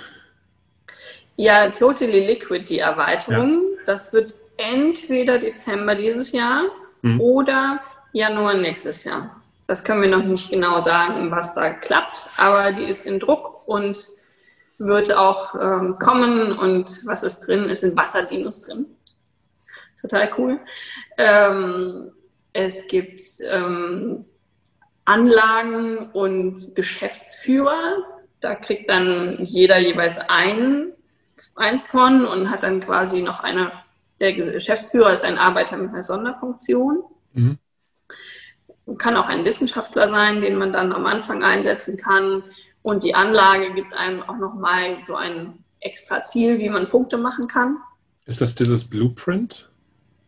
Ja, Totally Liquid, die Erweiterung. Ja. Das wird entweder Dezember dieses Jahr hm. oder Januar nächstes Jahr. Das können wir noch nicht genau sagen, was da klappt, aber die ist in Druck und wird auch ähm, kommen. Und was ist drin? Es sind Wasserdinos drin. Total cool. Ähm, es gibt ähm, Anlagen und Geschäftsführer. Da kriegt dann jeder jeweils ein, eins von und hat dann quasi noch eine, der Geschäftsführer ist ein Arbeiter mit einer Sonderfunktion. Mhm. Kann auch ein Wissenschaftler sein, den man dann am Anfang einsetzen kann. Und die Anlage gibt einem auch nochmal so ein extra Ziel, wie man Punkte machen kann. Ist das dieses Blueprint?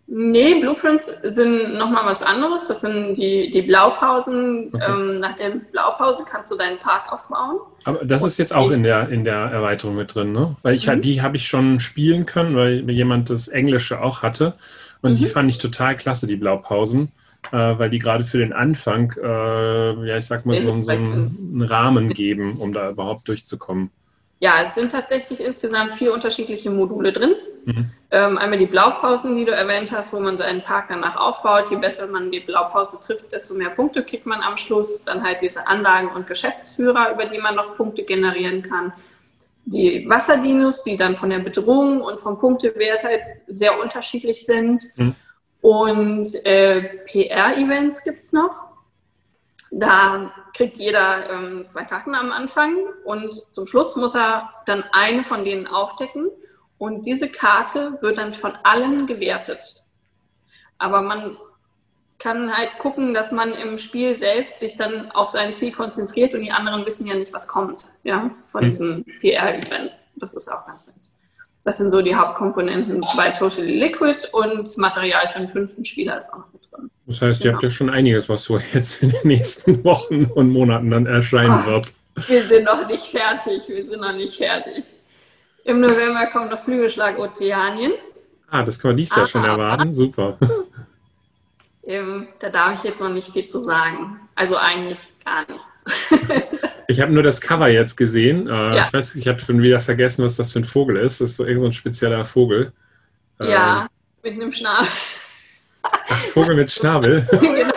Nee, Blueprints sind nochmal was anderes. Das sind die, die Blaupausen. Okay. Ähm, nach der Blaupause kannst du deinen Park aufbauen. Aber das ist jetzt auch in der, in der Erweiterung mit drin, ne? Weil ich mhm. die habe ich schon spielen können, weil jemand das Englische auch hatte. Und mhm. die fand ich total klasse, die Blaupausen. Äh, weil die gerade für den Anfang, äh, ja, ich sag mal, so, so einen, Rahmen geben, um da überhaupt durchzukommen. Ja, es sind tatsächlich insgesamt vier unterschiedliche Module drin. Mhm. Ähm, einmal die Blaupausen, die du erwähnt hast, wo man seinen Park danach aufbaut. Je besser man die Blaupause trifft, desto mehr Punkte kriegt man am Schluss. Dann halt diese Anlagen und Geschäftsführer, über die man noch Punkte generieren kann. Die Wasserdinos, die dann von der Bedrohung und vom Punktewert halt sehr unterschiedlich sind. Mhm. Und äh, PR-Events gibt es noch. Da kriegt jeder ähm, zwei Karten am Anfang und zum Schluss muss er dann eine von denen aufdecken und diese Karte wird dann von allen gewertet. Aber man kann halt gucken, dass man im Spiel selbst sich dann auf sein Ziel konzentriert und die anderen wissen ja nicht, was kommt ja, von hm. diesen PR-Events. Das ist auch ganz nett. Das sind so die Hauptkomponenten bei Totally Liquid und Material für den fünften Spieler ist auch noch mit drin. Das heißt, ihr habt ja schon einiges, was so jetzt in den nächsten Wochen und Monaten dann erscheinen oh, wird. Wir sind noch nicht fertig, wir sind noch nicht fertig. Im November kommt noch Flügelschlag Ozeanien. Ah, das kann man dies Jahr schon erwarten, super. Ähm, da darf ich jetzt noch nicht viel zu sagen. Also eigentlich gar nichts. ich habe nur das Cover jetzt gesehen. Äh, ja. Ich weiß, ich habe schon wieder vergessen, was das für ein Vogel ist. Das ist so irgendein so spezieller Vogel. Ja, ähm, mit einem Schnabel. Ach, Vogel mit Schnabel. genau.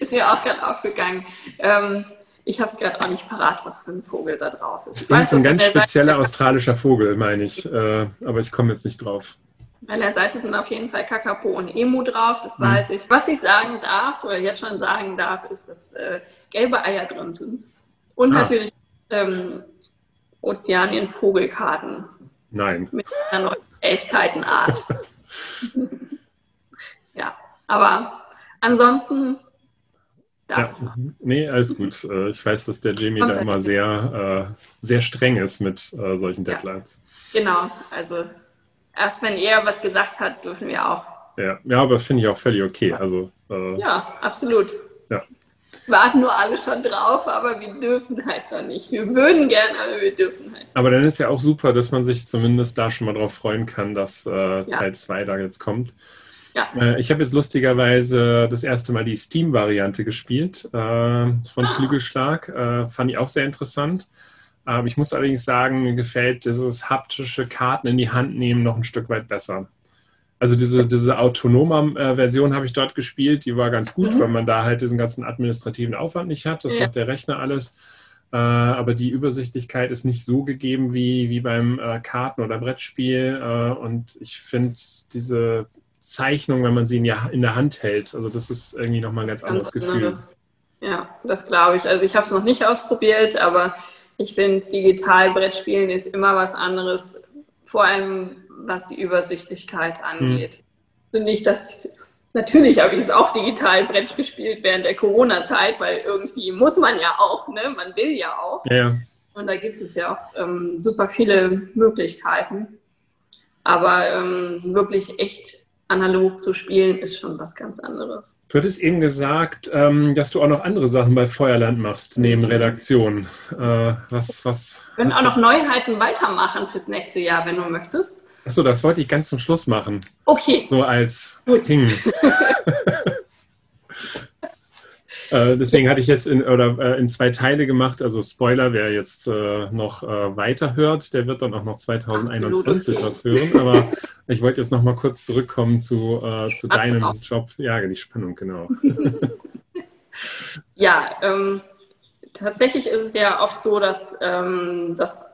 Ist mir auch gerade aufgegangen. Ähm, ich habe es gerade auch nicht parat, was für ein Vogel da drauf ist. Ich weiß, ein ganz spezieller australischer Vogel, meine ich. Äh, aber ich komme jetzt nicht drauf. An der Seite sind auf jeden Fall Kakapo und Emu drauf, das mhm. weiß ich. Was ich sagen darf, oder jetzt schon sagen darf, ist, dass äh, gelbe Eier drin sind. Und ah. natürlich ähm, Ozeanien-Vogelkarten. Nein. Mit einer neuen Echtkeitenart. ja, aber ansonsten ja, nee, alles gut. Äh, ich weiß, dass der Jamie da immer sehr, äh, sehr streng ist mit äh, solchen Deadlines. Ja, genau, also erst wenn er was gesagt hat, dürfen wir auch. Ja, ja aber finde ich auch völlig okay. Also, äh, ja, absolut. Ja. Warten nur alle schon drauf, aber wir dürfen halt noch nicht. Wir würden gerne, aber wir dürfen halt. Aber dann ist ja auch super, dass man sich zumindest da schon mal drauf freuen kann, dass äh, Teil 2 da jetzt kommt. Ja. Äh, ich habe jetzt lustigerweise das erste Mal die Steam-Variante gespielt äh, von ah. Flügelschlag. Äh, fand ich auch sehr interessant. Aber ich muss allerdings sagen, mir gefällt dieses haptische Karten in die Hand nehmen noch ein Stück weit besser. Also diese, diese autonome äh, Version habe ich dort gespielt, die war ganz gut, mhm. weil man da halt diesen ganzen administrativen Aufwand nicht hat. Das ja. macht der Rechner alles. Äh, aber die Übersichtlichkeit ist nicht so gegeben wie, wie beim äh, Karten- oder Brettspiel. Und ich finde diese Zeichnung, wenn man sie in, der Hand hält. Also das ist irgendwie nochmal ein ganz, ganz anderes Gefühl. Anderes. Ja, das glaube ich. Also ich habe es noch nicht ausprobiert, aber ich finde, digital Brettspielen ist immer was anderes, vor allem was die Übersichtlichkeit angeht. Hm. Also nicht, dass natürlich habe ich jetzt auch digital Brett gespielt während der Corona-Zeit, weil irgendwie muss man ja auch, ne? Man will ja auch. Ja. Und da gibt es ja auch ähm, super viele Möglichkeiten. Aber ähm, wirklich echt analog zu spielen, ist schon was ganz anderes. Du hattest eben gesagt, ähm, dass du auch noch andere Sachen bei Feuerland machst, neben mhm. Redaktion. Äh, was, was Wir können auch noch Neuheiten weitermachen fürs nächste Jahr, wenn du möchtest. Achso, das wollte ich ganz zum Schluss machen. Okay. So als Gut. Ding. Äh, deswegen hatte ich jetzt in, oder, äh, in zwei Teile gemacht. Also Spoiler, wer jetzt äh, noch äh, weiter hört, der wird dann auch noch 2021 okay. was hören. Aber ich wollte jetzt noch mal kurz zurückkommen zu, zu deinem Job. Ja, die Spannung, genau. ja, ähm, tatsächlich ist es ja oft so, dass, ähm, dass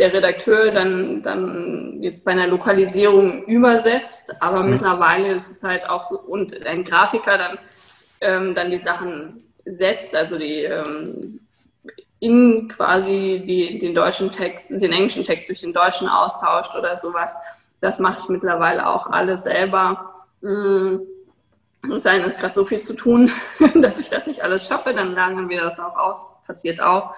der Redakteur dann, dann jetzt bei einer Lokalisierung übersetzt, aber mhm. mittlerweile ist es halt auch so, und ein Grafiker dann ähm, dann die Sachen setzt, also die ähm, in quasi die, den deutschen Text, den englischen Text durch den deutschen austauscht oder sowas. Das mache ich mittlerweile auch alles selber. Mhm. Es sei denn, es ist gerade so viel zu tun, dass ich das nicht alles schaffe, dann lernen wir das auch aus. Passiert auch.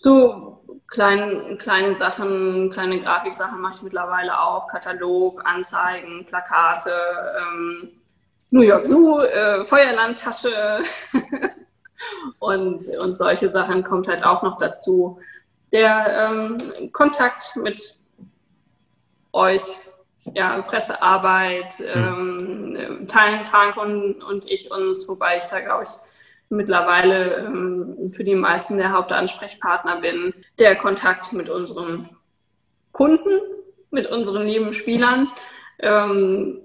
So kleine, kleine Sachen, kleine Grafiksachen mache ich mittlerweile auch. Katalog, Anzeigen, Plakate, ähm, New York Zoo, äh, Feuerlandtasche und, und solche Sachen kommt halt auch noch dazu. Der ähm, Kontakt mit euch, ja, Pressearbeit, hm. ähm, teilen Frank und, und ich uns, wobei ich da, glaube ich, mittlerweile ähm, für die meisten der Hauptansprechpartner bin. Der Kontakt mit unseren Kunden, mit unseren lieben Spielern ähm,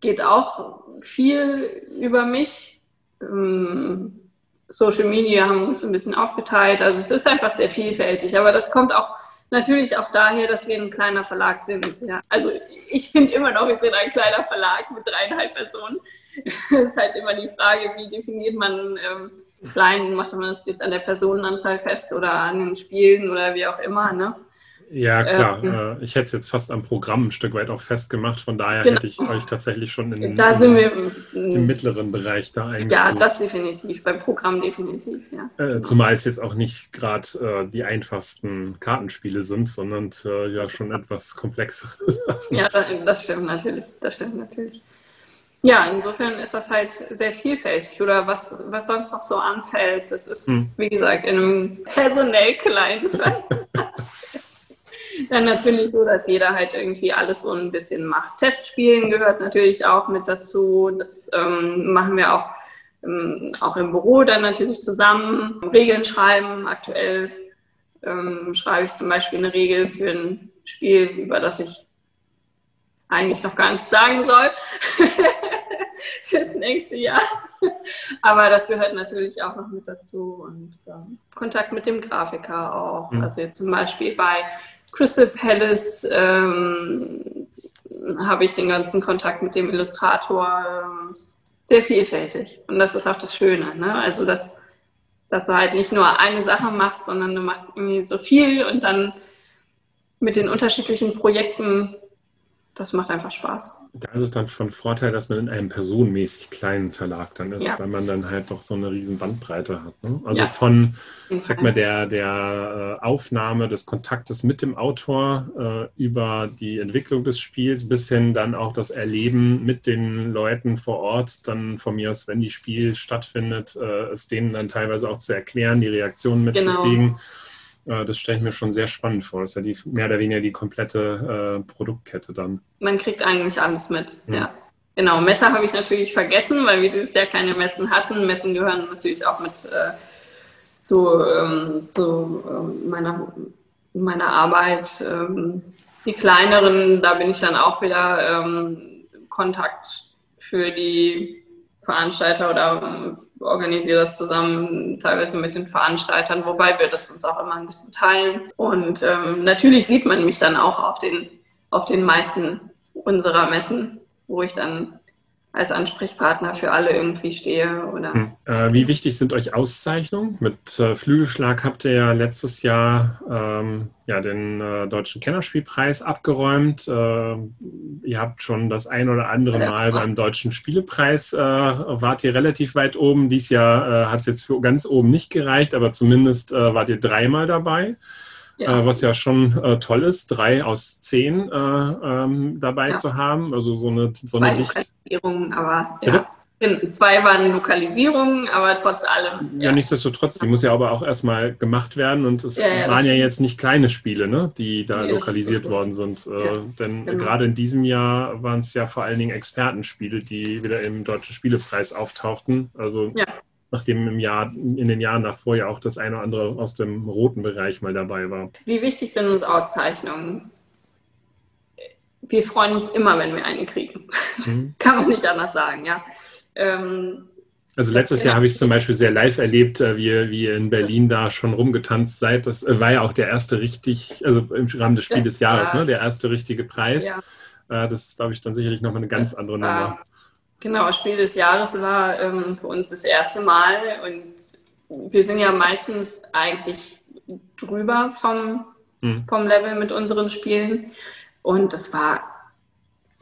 geht auch viel über mich. Ähm, Social Media haben uns ein bisschen aufgeteilt. Also es ist einfach sehr vielfältig. Aber das kommt auch natürlich auch daher, dass wir ein kleiner Verlag sind. Ja. Also ich finde immer noch, wir sind ein kleiner Verlag mit dreieinhalb Personen. Es ist halt immer die Frage, wie definiert man ähm, klein, macht man das jetzt an der Personenanzahl fest oder an den Spielen oder wie auch immer. Ne? Ja, klar. Ähm, äh, ich hätte es jetzt fast am Programm ein Stück weit auch festgemacht. Von daher genau. hätte ich euch tatsächlich schon in, da sind wir, im mittleren Bereich da eigentlich. Ja, das definitiv. Beim Programm definitiv, ja. Äh, zumal es jetzt auch nicht gerade äh, die einfachsten Kartenspiele sind, sondern äh, ja schon etwas komplexere Sachen. Ja, das stimmt natürlich. Das stimmt natürlich. Ja, insofern ist das halt sehr vielfältig. Oder was, was sonst noch so anfällt, das ist, hm. wie gesagt, in einem personell kleinen dann natürlich so, dass jeder halt irgendwie alles so ein bisschen macht. Testspielen gehört natürlich auch mit dazu. Das ähm, machen wir auch, ähm, auch im Büro dann natürlich zusammen. Regeln schreiben. Aktuell ähm, schreibe ich zum Beispiel eine Regel für ein Spiel, über das ich eigentlich noch gar nichts sagen soll. fürs nächste Jahr. Aber das gehört natürlich auch noch mit dazu und ja, Kontakt mit dem Grafiker auch. Mhm. Also jetzt zum Beispiel bei Crystal Palace ähm, habe ich den ganzen Kontakt mit dem Illustrator ähm, sehr vielfältig. Und das ist auch das Schöne. Ne? Also, dass, dass du halt nicht nur eine Sache machst, sondern du machst irgendwie so viel und dann mit den unterschiedlichen Projekten das macht einfach Spaß. Da ist es dann von Vorteil, dass man in einem personenmäßig kleinen Verlag dann ist, ja. weil man dann halt doch so eine riesen Bandbreite hat. Ne? Also ja. von, sag mal, der, der äh, Aufnahme des Kontaktes mit dem Autor äh, über die Entwicklung des Spiels bis hin dann auch das Erleben mit den Leuten vor Ort, dann von mir aus, wenn die Spiel stattfindet, äh, es denen dann teilweise auch zu erklären, die Reaktionen mitzukriegen. Genau das stelle ich mir schon sehr spannend vor. Das ist ja die, mehr oder weniger die komplette äh, Produktkette dann. Man kriegt eigentlich alles mit, ja. ja. Genau, Messer habe ich natürlich vergessen, weil wir dieses Jahr keine Messen hatten. Messen gehören natürlich auch mit äh, zu, ähm, zu äh, meiner, meiner Arbeit. Ähm, die kleineren, da bin ich dann auch wieder ähm, Kontakt für die Veranstalter oder organisiere das zusammen teilweise mit den Veranstaltern, wobei wir das uns auch immer ein bisschen teilen. Und ähm, natürlich sieht man mich dann auch auf den, auf den meisten unserer Messen, wo ich dann als Ansprechpartner für alle irgendwie stehe. Oder hm. äh, wie wichtig sind euch Auszeichnungen? Mit äh, Flügelschlag habt ihr ja letztes Jahr ähm, ja, den äh, Deutschen Kennerspielpreis abgeräumt. Äh, ihr habt schon das ein oder andere Mal beim Deutschen Spielepreis, äh, wart ihr relativ weit oben. Dies Jahr äh, hat es jetzt für ganz oben nicht gereicht, aber zumindest wart ihr dreimal dabei ja. Äh, was ja schon äh, toll ist, drei aus zehn äh, ähm, dabei ja. zu haben. Also so eine, so eine Lokalisierungen, aber ja. Zwei waren Lokalisierungen, aber trotz allem. Ja, ja nichtsdestotrotz, die muss ja aber auch erstmal gemacht werden und es waren ja jetzt nicht kleine Spiele, ne, die da lokalisiert worden sind. Äh, denn genau. gerade in diesem Jahr waren es ja vor allen Dingen Expertenspiele, die wieder im Deutschen Spielepreis auftauchten. Also ja nachdem im Jahr, in den Jahren davor ja auch das eine oder andere aus dem roten Bereich mal dabei war. Wie wichtig sind uns Auszeichnungen? Wir freuen uns immer, wenn wir eine kriegen. Mhm. Kann man nicht anders sagen, ja. Ähm, also letztes Jahr habe ich es zum Beispiel sehr live erlebt, äh, wie, wie ihr in Berlin da schon rumgetanzt seid. Das äh, war ja auch der erste richtig, also im Rahmen des Spiels des Jahres, ja. ne, der erste richtige Preis. Ja. Äh, das ist, glaube ich, dann sicherlich nochmal eine ganz das andere Nummer. Genau, Spiel des Jahres war ähm, für uns das erste Mal und wir sind ja meistens eigentlich drüber vom, mhm. vom Level mit unseren Spielen und das war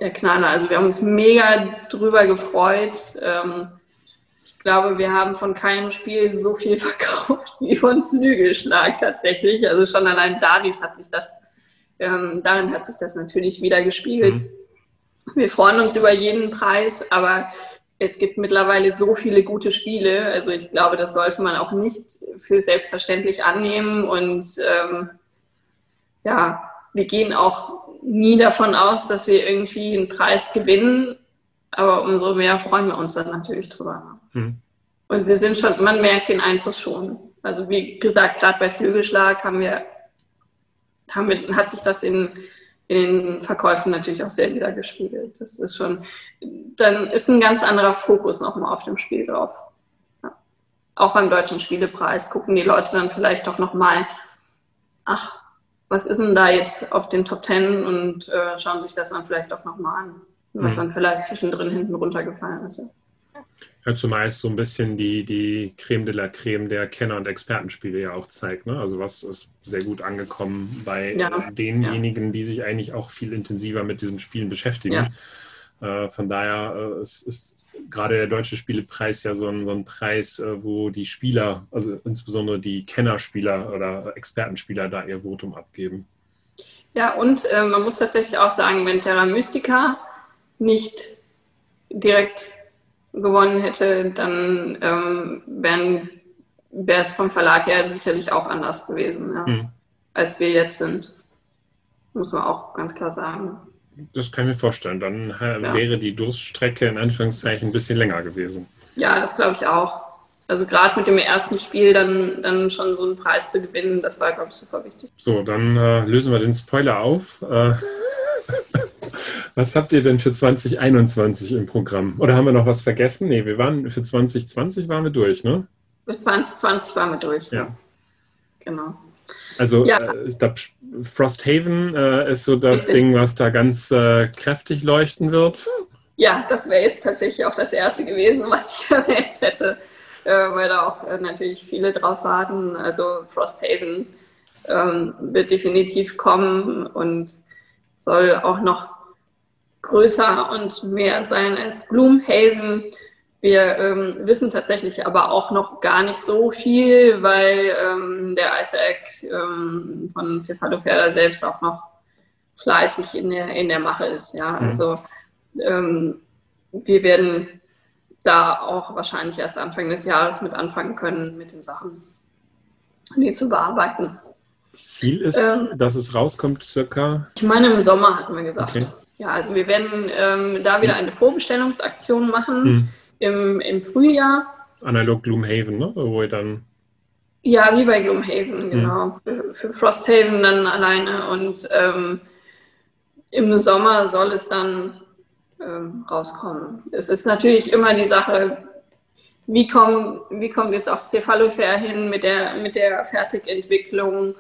der Knaller. Also wir haben uns mega drüber gefreut. Ähm, ich glaube, wir haben von keinem Spiel so viel verkauft wie von Flügelschlag tatsächlich. Also schon allein dadurch hat sich das, ähm, darin hat sich das natürlich wieder gespiegelt. Mhm wir freuen uns über jeden Preis, aber es gibt mittlerweile so viele gute Spiele. Also ich glaube, das sollte man auch nicht für selbstverständlich annehmen. Und ähm, ja, wir gehen auch nie davon aus, dass wir irgendwie einen Preis gewinnen. Aber umso mehr freuen wir uns dann natürlich drüber. Mhm. Und sie sind schon, man merkt den Einfluss schon. Also wie gesagt, gerade bei Flügelschlag haben wir, haben wir, hat sich das in in den Verkäufen natürlich auch sehr wieder gespiegelt. Das ist schon, dann ist ein ganz anderer Fokus nochmal auf dem Spiel drauf. Ja. Auch beim Deutschen Spielepreis gucken die Leute dann vielleicht doch nochmal, ach, was ist denn da jetzt auf den Top Ten und äh, schauen sich das dann vielleicht doch nochmal an, was mhm. dann vielleicht zwischendrin hinten runtergefallen ist ja, zumeist so ein bisschen die, die Creme de la Creme der Kenner- und Expertenspiele ja auch zeigt. Ne? Also was ist sehr gut angekommen bei ja, denjenigen, ja. die sich eigentlich auch viel intensiver mit diesen Spielen beschäftigen. Ja. Äh, von daher äh, ist, ist gerade der Deutsche Spielepreis ja so ein, so ein Preis, äh, wo die Spieler, also insbesondere die Kennerspieler oder Expertenspieler da ihr Votum abgeben. Ja, und äh, man muss tatsächlich auch sagen, wenn Terra Mystica nicht direkt gewonnen hätte, dann ähm, wäre es vom Verlag her sicherlich auch anders gewesen, ja, hm. als wir jetzt sind. Muss man auch ganz klar sagen. Das kann ich mir vorstellen. Dann äh, ja. wäre die Durststrecke in Anführungszeichen ein bisschen länger gewesen. Ja, das glaube ich auch. Also gerade mit dem ersten Spiel dann, dann schon so einen Preis zu gewinnen, das war, glaube ich, super wichtig. So, dann äh, lösen wir den Spoiler auf. Äh, Was habt ihr denn für 2021 im Programm? Oder haben wir noch was vergessen? Nee, wir waren für 2020 waren wir durch, ne? Für 2020 waren wir durch. Ja. Genau. Also Ja. äh, ich glaube, Frosthaven äh, ist so das Richtig. Ding, was da ganz äh, kräftig leuchten wird. Ja, das wäre jetzt tatsächlich auch das erste gewesen, was ich erwähnt hätte, äh, weil da auch äh, natürlich viele drauf warten. Also Frosthaven ähm, wird definitiv kommen und soll auch noch größer und mehr sein als Gloomhaven. Wir ähm, wissen tatsächlich aber auch noch gar nicht so viel, weil ähm, der Isaac ähm, von Cephaloferda selbst auch noch fleißig in der, in der Mache ist. Ja, Mhm. also ähm, wir werden da auch wahrscheinlich erst Anfang des Jahres mit anfangen können, mit den Sachen, die zu bearbeiten. Ziel ist, Ähm. dass es rauskommt, circa. Ich meine, im Sommer hatten wir gesagt. Okay. Ja, also wir werden ähm, da wieder eine Vorbestellungsaktion machen Hm. im, im Frühjahr. Analog Gloomhaven, ne? wo ihr dann. Ja, wie bei Gloomhaven, genau. Für, für Frosthaven dann alleine. Und ähm, im Sommer soll es dann ähm, rauskommen. Es ist natürlich immer die Sache, wie, kommen, wie kommt jetzt auch Cephalofair hin mit der, mit der Fertigentwicklung,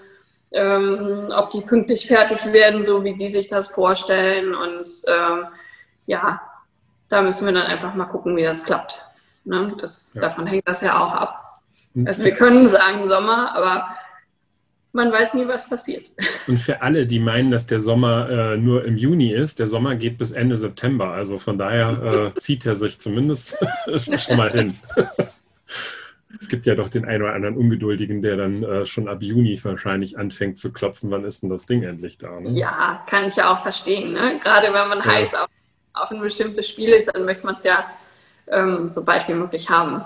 ähm, ob die pünktlich fertig werden, so wie die sich das vorstellen. Und ähm, ja, da müssen wir dann einfach mal gucken, wie das klappt. Ne? Das, Ja. Davon hängt das ja auch ab. Also wir können sagen Sommer, aber man weiß nie, was passiert. Und für alle, die meinen, dass der Sommer äh, nur im Juni ist, der Sommer geht bis Ende September. Also von daher äh, zieht er sich zumindest schon mal hin. Es gibt ja doch den einen oder anderen Ungeduldigen, der dann äh, schon ab Juni wahrscheinlich anfängt zu klopfen. Wann ist denn das Ding endlich da? Ne? Ja, kann ich ja auch verstehen. Ne? Gerade wenn man Ja. heiß auf, auf ein bestimmtes Spiel ist, dann möchte man es ja ähm, so bald wie möglich haben.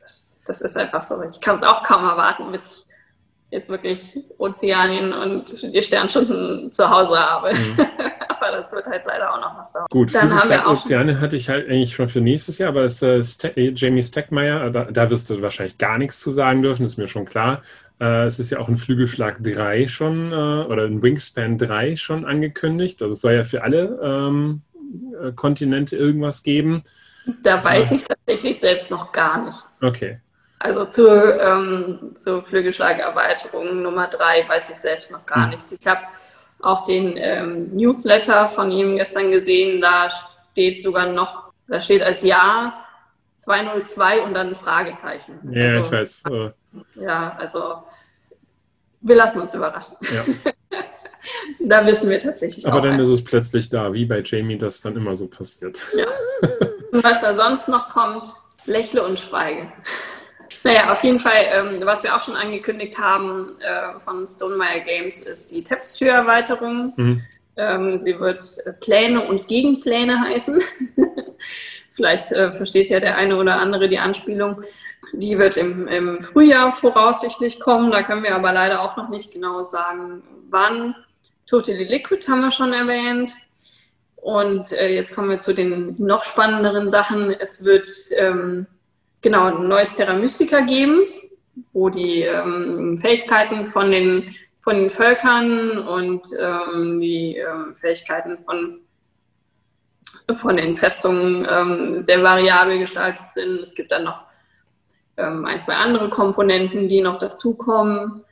Das, das ist einfach so. Ich kann es auch kaum erwarten, bis ich jetzt wirklich Ozeanien und die Sternstunden zu Hause habe. Mhm. Aber das wird halt leider auch noch was dauern. Gut, Dann haben wir Flügelschlag auch- Ozeane hatte ich halt eigentlich schon für nächstes Jahr, aber es, äh, Ste äh, Jamie Steckmeier, äh, da, da wirst du wahrscheinlich gar nichts zu sagen dürfen, ist mir schon klar. Äh, es ist ja auch ein Flügelschlag 3 schon äh, oder ein Wingspan 3 schon angekündigt. Also es soll ja für alle ähm, äh, Kontinente irgendwas geben. Da weiß ich tatsächlich selbst noch gar nichts. Okay. Also zur, ähm, zur Flügelschlagerweiterung Nummer drei weiß ich selbst noch gar Hm. nichts. Ich habe auch den ähm, Newsletter von ihm gestern gesehen, da steht sogar noch, da steht als Ja 202 und dann ein Fragezeichen. Ja, also, ich weiß. Äh, Ja, also wir lassen uns überraschen. ja. Da wissen wir tatsächlich Aber dann einfach. ist es plötzlich da, wie bei Jamie das dann immer so passiert. Und was da sonst noch kommt, lächle und schweige. Naja, auf jeden Fall, ähm, was wir auch schon angekündigt haben äh, von Stonemeyer Games, ist die Tapestry-Erweiterung. Mhm. Ähm, sie wird Pläne und Gegenpläne heißen. Vielleicht äh, versteht ja der eine oder andere die Anspielung. Die wird im, im Frühjahr voraussichtlich kommen. Da können wir aber leider auch noch nicht genau sagen, wann. Totally Liquid haben wir schon erwähnt. Und äh, jetzt kommen wir zu den noch spannenderen Sachen. Es wird ähm, genau ein neues Terra Mystica geben, wo die ähm, Fähigkeiten von den, von den Völkern und ähm, die ähm, Fähigkeiten von, von den Festungen ähm, sehr variabel gestaltet sind. Es gibt dann noch ähm, ein, zwei andere Komponenten, die noch dazukommen.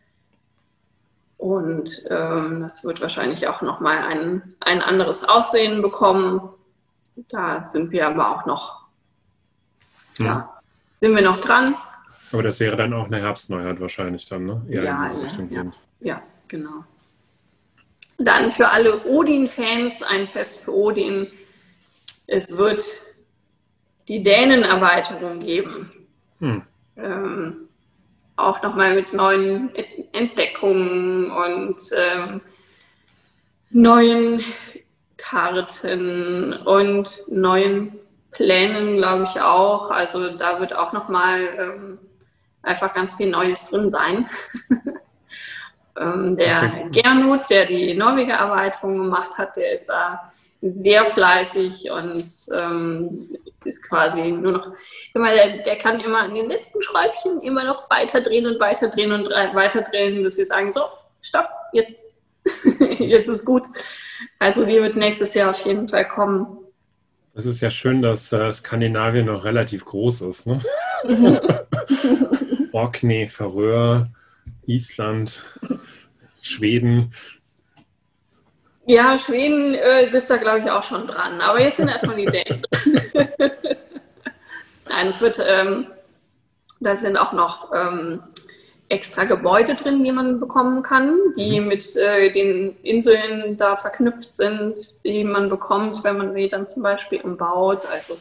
Und ähm, das wird wahrscheinlich auch nochmal ein, ein anderes Aussehen bekommen. Da sind wir aber auch noch, ja, sind wir noch dran. Aber das wäre dann auch eine Herbstneuheit wahrscheinlich dann, ne? Eher Ja, in diese ja, Richtung ja. gehend. Ja, genau. Dann für alle Odin-Fans ein Fest für Odin. Es wird die Dänen-Erweiterung geben. Hm. ähm, auch nochmal mit neuen Entdeckungen und ähm, neuen Karten und neuen Plänen, glaube ich auch. Also da wird auch nochmal ähm, einfach ganz viel Neues drin sein. ähm, der. Gernot, der die Norweger Erweiterung gemacht hat, der ist da sehr fleißig und ähm, ist quasi nur noch immer, der, der kann immer an den letzten Schräubchen immer noch weiter drehen und weiter drehen und weiter drehen, bis wir sagen, so, stopp, jetzt jetzt ist gut. Also die wird nächstes Jahr auf jeden Fall kommen. Das ist ja schön, dass äh, Skandinavien noch relativ groß ist. Ne? Orkney, Färöer, Island, Schweden. Ja, Schweden äh, sitzt da, glaube ich, auch schon dran. Aber jetzt sind erstmal die Dänen. Nein, es wird, ähm, da sind auch noch ähm, extra Gebäude drin, die man bekommen kann, die mhm. mit äh, den Inseln da verknüpft sind, die man bekommt, wenn man sie dann zum Beispiel umbaut. Also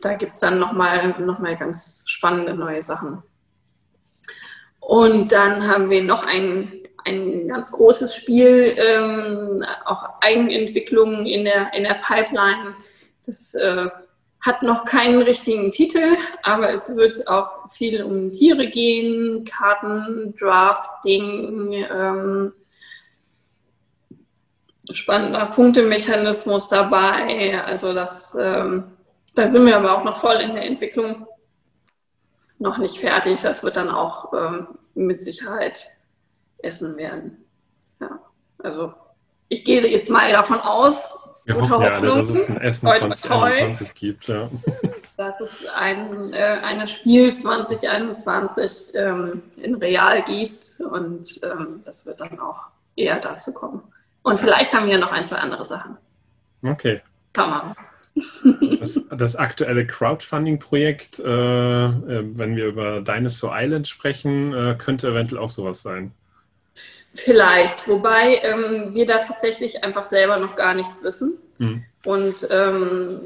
da gibt es dann nochmal noch mal ganz spannende neue Sachen. Und dann haben wir noch ein, ein ganz großes Spiel, ähm, auch Eigenentwicklungen in der, in der Pipeline. Das äh, hat noch keinen richtigen Titel, aber es wird auch viel um Tiere gehen, Karten, Drafting, ähm, spannender Punktemechanismus dabei. Also das, ähm, da sind wir aber auch noch voll in der Entwicklung, noch nicht fertig. Das wird dann auch ähm, mit Sicherheit essen werden. Ja, also ich gehe jetzt mal davon aus, wir hoffen ja alle, dass es ein Essen 2021 gibt. Ja. Dass es ein, äh, ein Spiel 2021 ähm, in Real gibt und ähm, das wird dann auch eher dazu kommen. Und vielleicht haben wir noch ein, zwei andere Sachen. Okay. Kann man. Das, das aktuelle Crowdfunding-Projekt, äh, äh, wenn wir über Dinosaur Island sprechen, äh, könnte eventuell auch sowas sein. Vielleicht, wobei ähm, wir da tatsächlich einfach selber noch gar nichts wissen. Mhm. Und ähm,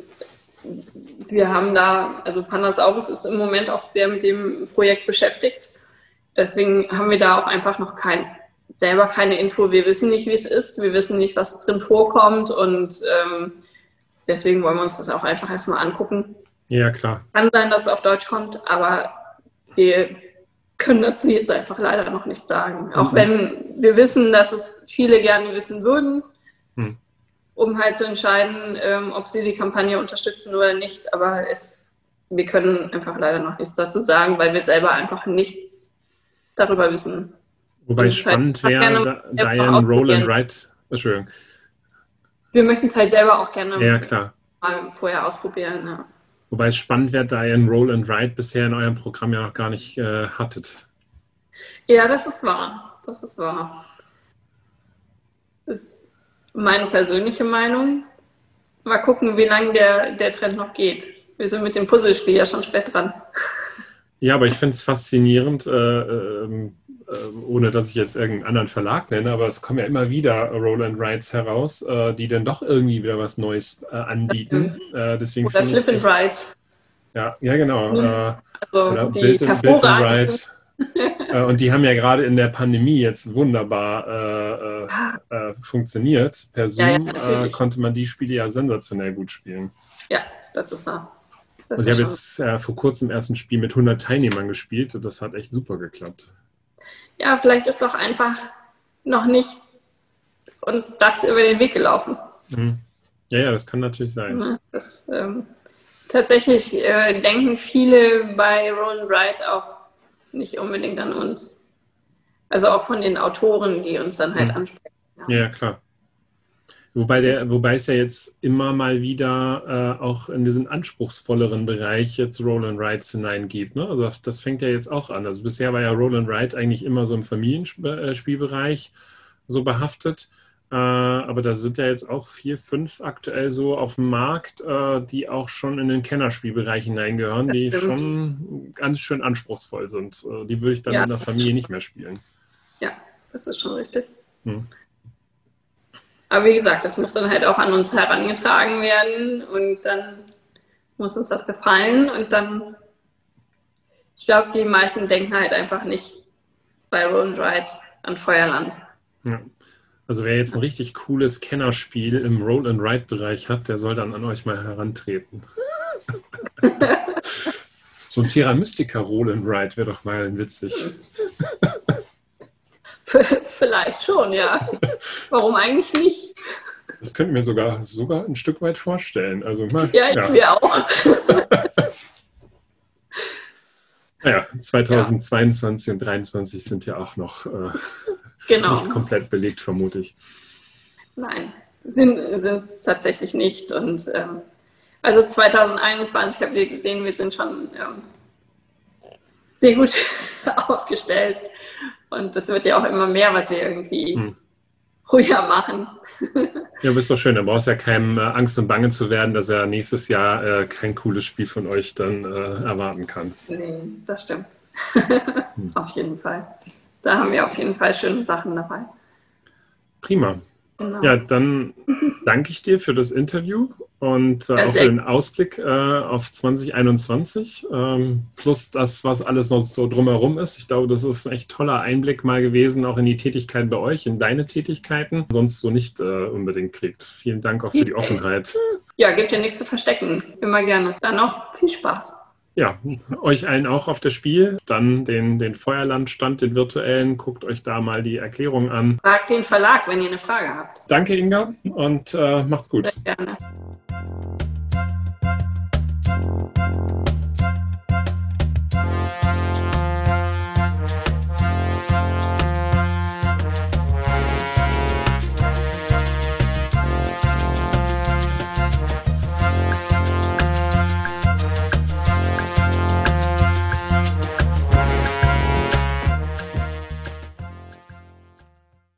wir haben da, also Pandasaurus ist im Moment auch sehr mit dem Projekt beschäftigt. Deswegen haben wir da auch einfach noch kein, selber keine Info. Wir wissen nicht, wie es ist. Wir wissen nicht, was drin vorkommt. Und ähm, deswegen wollen wir uns das auch einfach erstmal angucken. Ja, klar. Kann sein, dass es auf Deutsch kommt, aber wir können dazu jetzt einfach leider noch nichts sagen. Auch mhm. wenn wir wissen, dass es viele gerne wissen würden, mhm. um halt zu entscheiden, ähm, ob sie die Kampagne unterstützen oder nicht. Aber es, wir können einfach leider noch nichts dazu sagen, weil wir selber einfach nichts darüber wissen. Wobei es spannend halt wäre, Diane Roll and Write. Entschuldigung. Wir möchten es halt selber auch gerne ja, klar. mal vorher ausprobieren. Ja. Wobei es spannend wäre, da ihr ein Roll and Write bisher in eurem Programm ja noch gar nicht äh, hattet. Ja, das ist wahr. Das ist wahr. Das ist meine persönliche Meinung. Mal gucken, wie lange der, der Trend noch geht. Wir sind mit dem Puzzlespiel ja schon spät dran. Ja, aber ich finde es faszinierend, äh, äh, ohne dass ich jetzt irgendeinen anderen Verlag nenne, aber es kommen ja immer wieder Roll and Rides heraus, äh, die dann doch irgendwie wieder was Neues äh, anbieten. Äh, deswegen Oder Flip and Ride. Ja, ja, genau. Mhm. Also oder die Build, and, Build and Ride. und die haben ja gerade in der Pandemie jetzt wunderbar äh, äh, funktioniert. Per Zoom ja, ja, konnte man die Spiele ja sensationell gut spielen. Ja, das ist wahr. Das also ich habe jetzt vor kurzem erst ein Spiel mit 100 Teilnehmern gespielt und das hat echt super geklappt ja, vielleicht ist auch einfach noch nicht uns das über den Weg gelaufen. Mhm. Ja, ja, das kann natürlich sein. Das, ähm, tatsächlich äh, denken viele bei Roll and Write auch nicht unbedingt an uns. Also auch von den Autoren, die uns dann halt mhm. ansprechen. Ja. ja, klar. Wobei, der, wobei es ja jetzt immer mal wieder äh, auch in diesen anspruchsvolleren Bereich jetzt Roll and Rides hineingeht. Ne? Also das, das, fängt ja jetzt auch an. Also bisher war ja Roll and Ride eigentlich immer so im Familienspielbereich so behaftet. Äh, aber da sind ja jetzt auch vier, fünf aktuell so auf dem Markt, äh, die auch schon in den Kennerspielbereich hineingehören, die schon ganz schön anspruchsvoll sind. Äh, die würde ich dann ja. in der Familie nicht mehr spielen. Ja, das ist schon richtig. Hm. Aber wie gesagt, das muss dann halt auch an uns herangetragen werden und dann muss uns das gefallen und dann, ich glaube, die meisten denken halt einfach nicht bei Roll and Ride an Feuerland. Ja. Also wer jetzt ein richtig cooles Kennerspiel im Roll and Ride Bereich hat, der soll dann an euch mal herantreten. so ein Terra Mystica Roll and Ride wäre doch mal witzig. Vielleicht schon, ja. Warum eigentlich nicht? Das könnte mir sogar, sogar ein Stück weit vorstellen. Also, mal, ja, ich ja. mir auch. naja, 2022 ja. und 2023 sind ja auch noch äh, genau. nicht komplett belegt, vermute ich. Nein, sind es tatsächlich nicht. Und ähm, also 2021 habt ihr gesehen, wir sind schon ähm, sehr gut aufgestellt. Und das wird ja auch immer mehr, was wir irgendwie hm. ruhiger machen. ja, aber ist doch schön. Da brauchst du ja keinem äh, Angst und Bange zu werden, dass er nächstes Jahr äh, kein cooles Spiel von euch dann äh, erwarten kann. Nee, das stimmt. hm. Auf jeden Fall. Da haben wir auf jeden Fall schöne Sachen dabei. Prima. Genau. Ja, dann danke ich dir für das Interview und äh, auch für den Ausblick äh, auf 2021. Ähm, plus das, was alles noch so drumherum ist. Ich glaube, das ist ein echt toller Einblick mal gewesen, auch in die Tätigkeit bei euch, in deine Tätigkeiten, sonst so nicht äh, unbedingt kriegt. Vielen Dank auch für die Offenheit. Ja, gibt ja nichts zu verstecken. Immer gerne. Dann noch viel Spaß ja, euch allen auch auf das Spiel. Dann den, den Feuerlandstand, den virtuellen. Guckt euch da mal die Erklärung an. Fragt den Verlag, wenn ihr eine Frage habt. Danke, Inga, und äh, macht's gut. Sehr gerne.